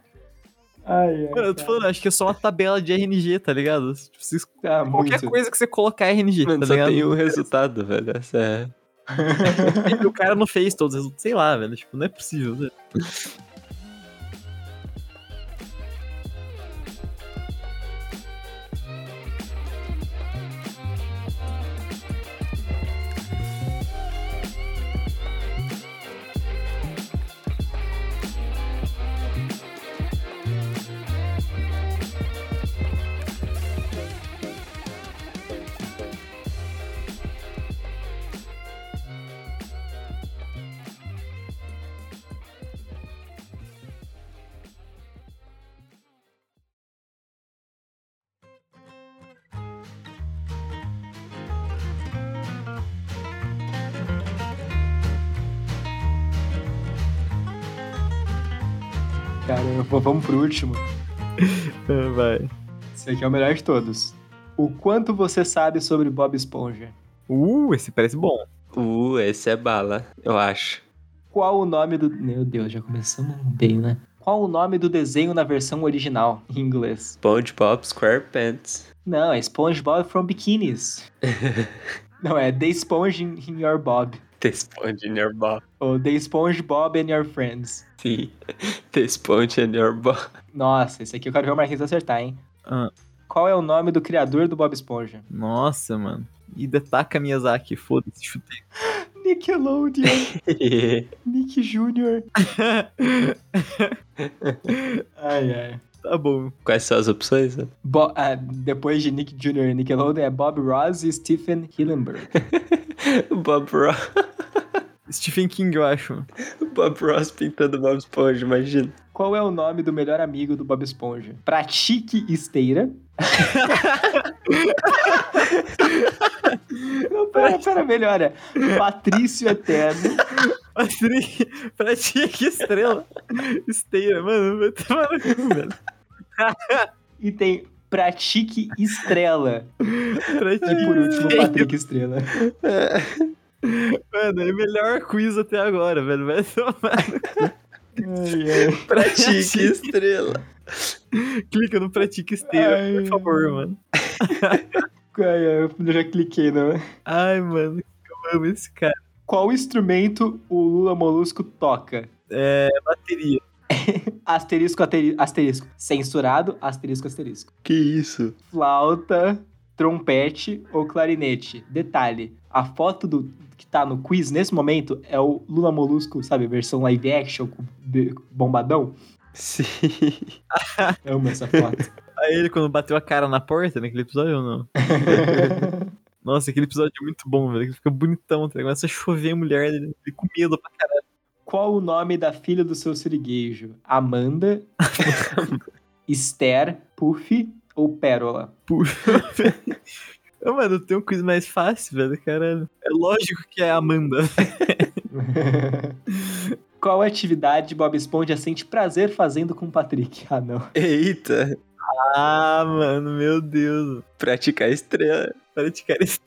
Ai, ai. Mano, eu tô falando, acho que é só uma tabela de RNG, tá ligado? Tipo, vocês- Ah, qualquer muito. coisa que você colocar é RNG, Mano, tá só ligado? tem um resultado, velho. Essa é... O cara não fez todos os resultados, sei lá, velho. Tipo, não é possível. velho. vamos pro último. Ah, Vai. Esse aqui é o melhor de todos. O quanto você sabe sobre Bob Esponja? Uh, esse parece bom. Uh, esse é bala, eu acho. Qual o nome do. Meu Deus, já começamos bem, né? Qual o nome do desenho na versão original, em inglês? SpongeBob SquarePants. Não, é SpongeBob from Bikinis. Não, é The Sponge in, in Your Bob. The Sponge in your Bob. Ou The SpongeBob and Your Friends. Sim. The Sponge in your Bob. Nossa, esse aqui eu quero ver o Marquinhos acertar, hein? Ah, Qual é o nome do criador do Bob Esponja? nossa, mano. E Detaka Miyazaki, foda-se, chutei. Nickelodeon, Nick Jr. Ai, ai. tá bom. Quais são as opções? né? Bo- ah, depois de Nick Jr. e Nickelodeon é Bob Ross e Stephen Hillenburg. Bob Ross. Stephen King, eu acho. Bob Ross pintando Bob Esponja, imagina. Qual é o nome do melhor amigo do Bob Esponja? Pratique esteira. Não, pera, pera, melhora. Patrício Eterno. Patrick, pra ti, que estrela. Esteira, mano, vai tomar velho. E tem Pratique Estrela. Pra E por último, ti. Patrick Estrela. Mano, é o melhor quiz até agora, velho. Vai tomar. Pratique estrela. Clica no Pratique Esteira, Ai. por favor, mano. Ai, eu já cliquei, não. Ai, mano, eu amo esse cara. Qual instrumento o Lula Molusco toca? É bateria. Asterisco, ateri- asterisco. Censurado, asterisco, asterisco. Que isso? Flauta, trompete ou clarinete. Detalhe, a foto do tá no quiz nesse momento é o Lula Molusco, sabe? Versão live action bombadão. Sim. Amo essa foto. Aí ele quando bateu a cara na porta naquele episódio ou não? Nossa, aquele episódio é muito bom, velho. Ele fica bonitão, tá? Começa a chover mulher, ele, ele com medo pra caralho. Qual o nome da filha do seu sirigueijo? Amanda, Esther, Puff ou Pérola? Ô, mano, tem um quiz mais fácil, velho, caralho. É lógico que é a Amanda. Qual atividade Bob Esponja sente prazer fazendo com o Patrick? Ah, não. Eita. Ah, mano, meu Deus. Praticar estrela. Praticar esse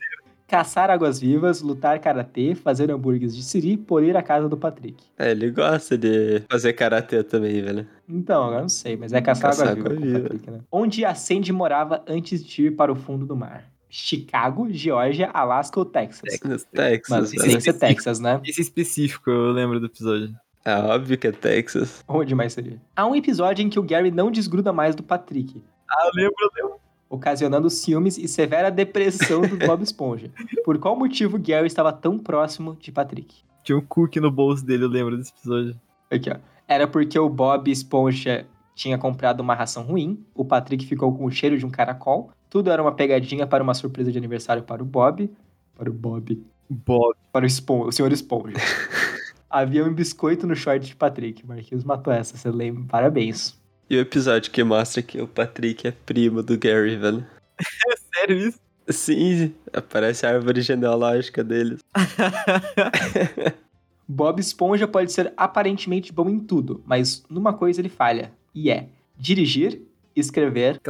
Caçar águas-vivas, lutar karatê, fazer hambúrgueres de siri, polir a casa do Patrick. É, ele gosta de fazer karatê também, velho. Então, eu não sei, mas é caçar, Caçar águas-vivas. Patrick, né? Onde a Sandy morava antes de ir para o fundo do mar? Chicago, Geórgia, Alasca ou Texas? Nos Texas, Mas tem que ser Texas, né? Esse específico, eu lembro do episódio. É óbvio que é Texas. Onde mais seria? Há um episódio em que o Gary não desgruda mais do Patrick, Ah, eu lembro, eu lembro. ocasionando ciúmes e severa depressão do Bob Esponja. Por qual motivo Gary estava tão próximo de Patrick? Tinha um cookie no bolso dele, eu lembro desse episódio. Aqui, ó. Era porque o Bob Esponja tinha comprado uma ração ruim, o Patrick ficou com o cheiro de um caracol, tudo era uma pegadinha para uma surpresa de aniversário para o Bob. Para o Bob. Bob. Para o, Espon- o senhor Esponja. Havia um biscoito no short de Patrick. Marquinhos matou essa, você lembra? Parabéns. E o episódio que mostra que o Patrick é primo do Gary, velho. É sério isso? Sim, aparece a árvore genealógica deles. Bob Esponja pode ser aparentemente bom em tudo, mas numa coisa ele falha, e é dirigir, escrever,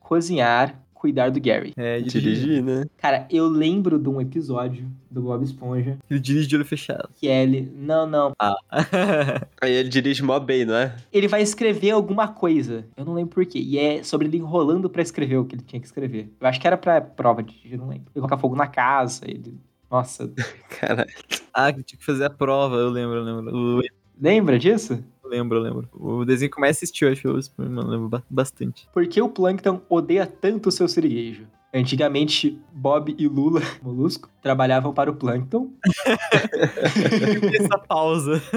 cozinhar, cuidar do Gary. É, dirigir. Dirigir, né? Cara, eu lembro de um episódio do Bob Esponja Ele dirige de olho fechado. que é ele. Não, não. Ah. Aí ele dirige mó bem, não é? Ele vai escrever alguma coisa. Eu não lembro porquê. E é sobre ele enrolando pra escrever o que ele tinha que escrever. Eu acho que era pra prova de dirigir, não lembro. Ele colocar fogo na casa, ele. Nossa. Caralho. ah, que tinha que fazer a prova, eu lembro, eu lembro. Eu Lembra disso? Lembro, lembro. O desenho que eu mais assisti, eu acho, eu lembro ba- bastante. Por que o Plankton odeia tanto o seu siriguejo? Antigamente, Bob e Lula, molusco, trabalhavam para o Plankton. Essa pausa.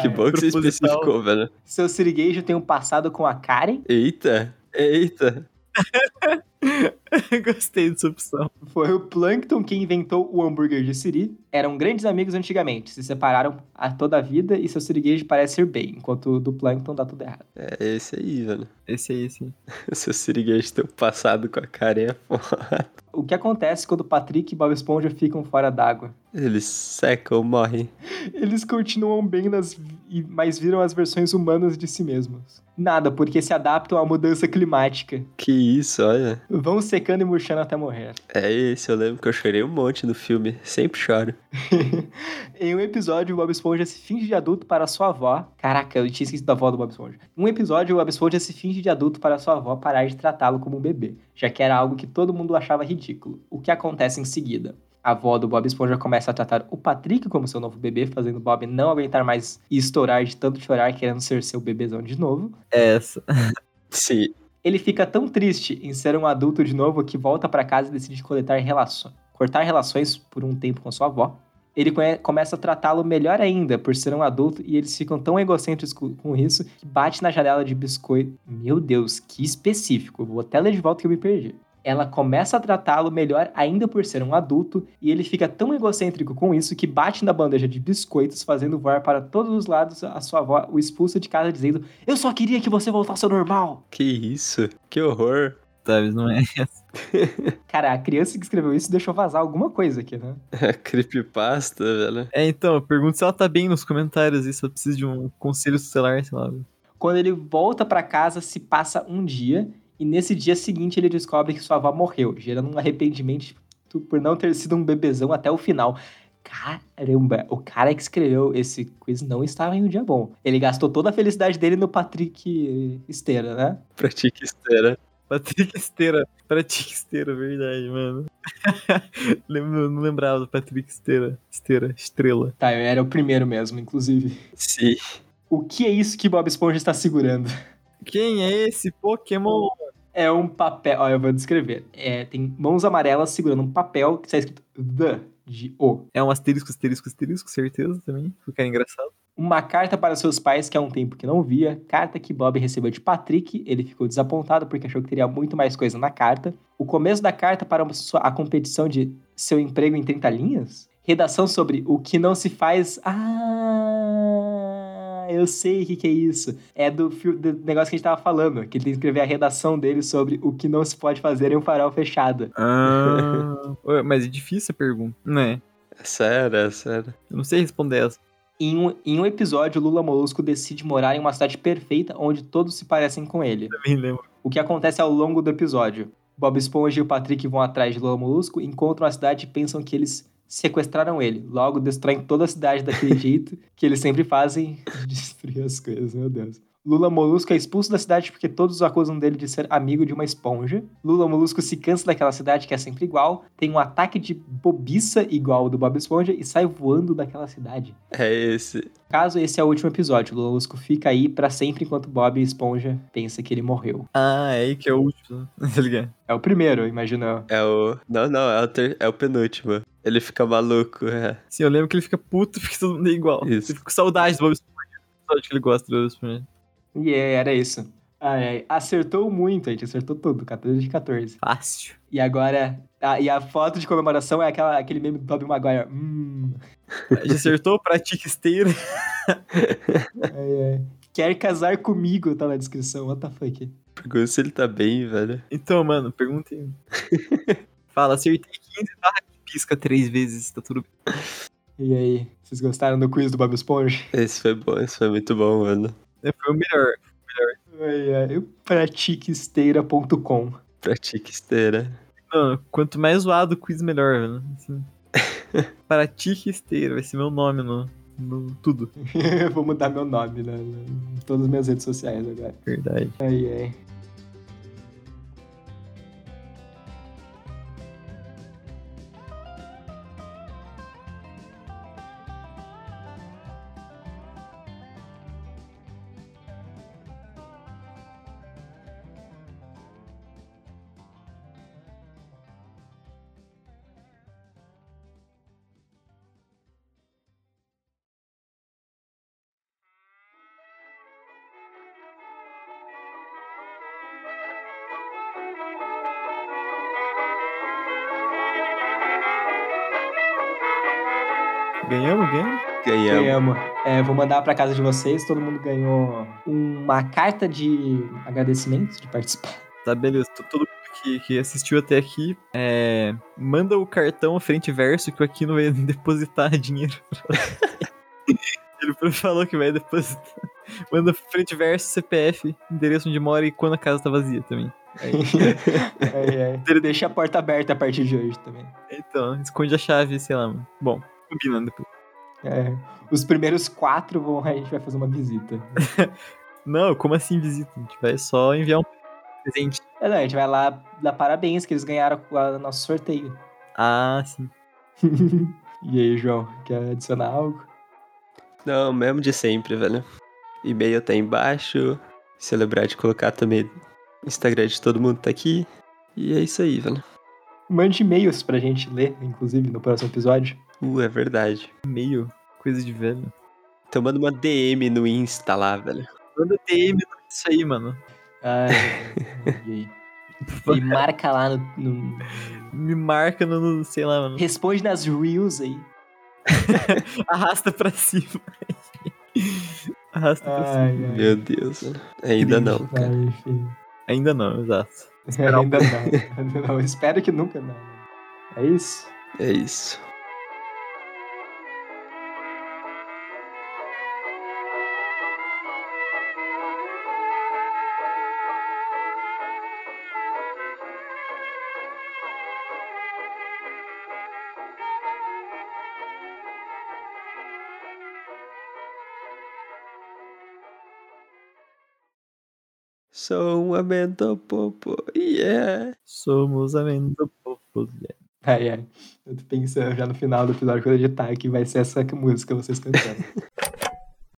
Que bom que você especificou, velho. Seu siriguejo tem um passado com a Karen. Eita, eita. Gostei dessa opção. Foi o Plankton quem inventou o hambúrguer de Siri. Eram grandes amigos antigamente, se separaram a toda a vida e seu siriguejo parece ir bem, enquanto o do Plankton dá tudo errado. É esse aí, velho. Esse aí, sim. O seu siriguejo tem um passado com a é foda. O que acontece quando Patrick e Bob Esponja ficam fora d'água? Eles secam, morrem. Eles continuam bem, nas, mas viram as versões humanas de si mesmos. Nada, porque se adaptam à mudança climática. Que isso, olha. Vão secando e murchando até morrer. É esse, eu lembro que eu chorei um monte no filme. Sempre choro. em um episódio, o Bob Esponja se finge de adulto para sua avó. Caraca, eu tinha esquecido da avó do Bob Esponja. Em um episódio, o Bob Esponja se finge de adulto para sua avó parar de tratá-lo como um bebê, já que era algo que todo mundo achava ridículo. O que acontece em seguida? A avó do Bob Esponja começa a tratar o Patrick como seu novo bebê, fazendo o Bob não aguentar mais e estourar de tanto chorar, querendo ser seu bebezão de novo. É essa. Sim. Ele fica tão triste em ser um adulto de novo que volta para casa e decide coletar relações, cortar relações por um tempo com sua avó. Ele começa a tratá-lo melhor ainda por ser um adulto e eles ficam tão egocêntricos co- com isso que bate na janela de biscoito. Meu Deus, que específico. Vou até ler de volta que eu me perdi. Ela começa a tratá-lo melhor ainda por ser um adulto e ele fica tão egocêntrico com isso que bate na bandeja de biscoitos, fazendo voar para todos os lados. A sua avó o expulsa de casa dizendo: Eu só queria que você voltasse ao normal. Que isso? Que horror. Sabe, não é essa. Cara, a criança que escreveu isso deixou vazar alguma coisa aqui, né? É creepypasta, velho. É, então, eu pergunto se ela tá bem nos comentários e se ela precisa de um conselho tutelar, sei lá. Quando ele volta pra casa, se passa um dia, e nesse dia seguinte ele descobre que sua avó morreu, gerando um arrependimento por não ter sido um bebezão até o final. Caramba, o cara que escreveu esse quiz não estava em um dia bom. Ele gastou toda a felicidade dele no Patrick Esteira, né? Que esteira. Patrick Esteira. Patrick Esteira, verdade, mano. Lembro- não lembrava do Patrick Esteira. Esteira, estrela. Tá, eu era o primeiro mesmo, inclusive. Sim. O que é isso que Bob Esponja está segurando? Quem é esse Pokémon? É um papel. Ó, eu vou descrever. É, tem mãos amarelas segurando um papel que está escrito The, de O. É um asterisco, asterisco, asterisco, certeza também. Ficar engraçado. Uma carta para seus pais que há um tempo que não via. Carta que Bob recebeu de Patrick. Ele ficou desapontado porque achou que teria muito mais coisa na carta. O começo da carta para a competição de seu emprego em 30 linhas. Redação sobre o que não se faz. Ah, eu sei o que, que é isso. É do, do negócio que a gente tava falando. Que ele tem que escrever a redação dele sobre o que não se pode fazer em um farol fechado. Ah. Mas é difícil a pergunta, né? É sério, é sério. Eu não sei responder essa. Em um, em um episódio, Lula Molusco decide morar em uma cidade perfeita onde todos se parecem com ele. Também lembro. O que acontece ao longo do episódio? Bob Esponja e o Patrick vão atrás de Lula Molusco, encontram a cidade e pensam que eles sequestraram ele. Logo, destroem toda a cidade daquele jeito que eles sempre fazem de destruir as coisas, meu Deus. Lula Molusco é expulso da cidade porque todos acusam dele de ser amigo de uma esponja. Lula Molusco se cansa daquela cidade que é sempre igual, tem um ataque de bobiça igual ao do Bob Esponja e sai voando daquela cidade. É esse. Caso esse é o último episódio, Lula Molusco fica aí pra sempre enquanto Bob Esponja pensa que ele morreu. Ah, é aí que é o último. Tá ligado? É o primeiro, imagina. É o. Não, não, é o, ter... é o penúltimo. Ele fica maluco, é. Sim, eu lembro que ele fica puto porque todo mundo é igual. Isso. Ele fica com saudade do Bob Esponja. Saudade que ele gosta do Bob Esponja. E é, era isso. Ai, ai, acertou muito, a gente acertou tudo, 14 de 14. Fácil. E agora, a, e a foto de comemoração é aquela, aquele meme do Tobey Maguire. Hum, Já acertou? Pratique esteira. ai, ai. Quer casar comigo, tá na descrição, what the fuck. Pergunta se ele tá bem, velho. Então, mano, pergunta aí. Fala, acertei 15 barra que pisca três vezes, tá tudo bem. E aí, vocês gostaram do quiz do Bob Esponja? Esse foi bom, esse foi muito bom, mano. É, Foi o melhor. Ai, ai, pratiquesteira.com. Pratique esteira. Mano, quanto mais zoado o quiz, melhor, velho. Assim. Pratique esteira, vai ser meu nome no, no tudo. Vou mudar meu nome né, em todas as minhas redes sociais agora. Verdade. Ai, ai. É, vou mandar pra casa de vocês. Todo mundo ganhou uma carta de agradecimento de participar. Tá, beleza. Todo mundo que, que assistiu até aqui, é, manda o cartão frente e verso que o Aquino vai depositar dinheiro. Ele falou que vai depositar. Manda frente e verso, CPF, endereço onde mora e quando a casa tá vazia também. É, é. Deixa a porta aberta a partir de hoje também. Então, esconde a chave, sei lá, mano. Bom, combinando depois. É, os primeiros quatro vão, a gente vai fazer uma visita. Não, como assim visita? A gente vai só enviar um presente. É, não, a gente vai lá dar parabéns que eles ganharam o nosso sorteio. Ah, sim. e aí, João, quer adicionar algo? Não, mesmo de sempre, velho. E-mail tá embaixo. Se lembrar de colocar também. Instagram de todo mundo tá aqui. E é isso aí, velho. Mande e-mails pra gente ler, inclusive, no próximo episódio. Uh, é verdade. Meio coisa de velho. Então manda uma DM no Insta lá, velho. Manda DM isso aí, mano. Ai, e aí? E marca lá no, no- Me marca no, no- sei lá, mano. Responde nas Reels aí. Arrasta pra cima. Arrasta pra cima. Ai, ai. Meu Deus. Ainda não, Triste, cara. ai. Ainda não, exato. Ainda não. Ainda não. Espero que nunca não. É isso? É isso. Sou um amendo popo, yeah. Somos amendo popos. Ai, ai. Eu tô pensando já no final do episódio, quando eu editar, que vai ser essa música vocês cantando.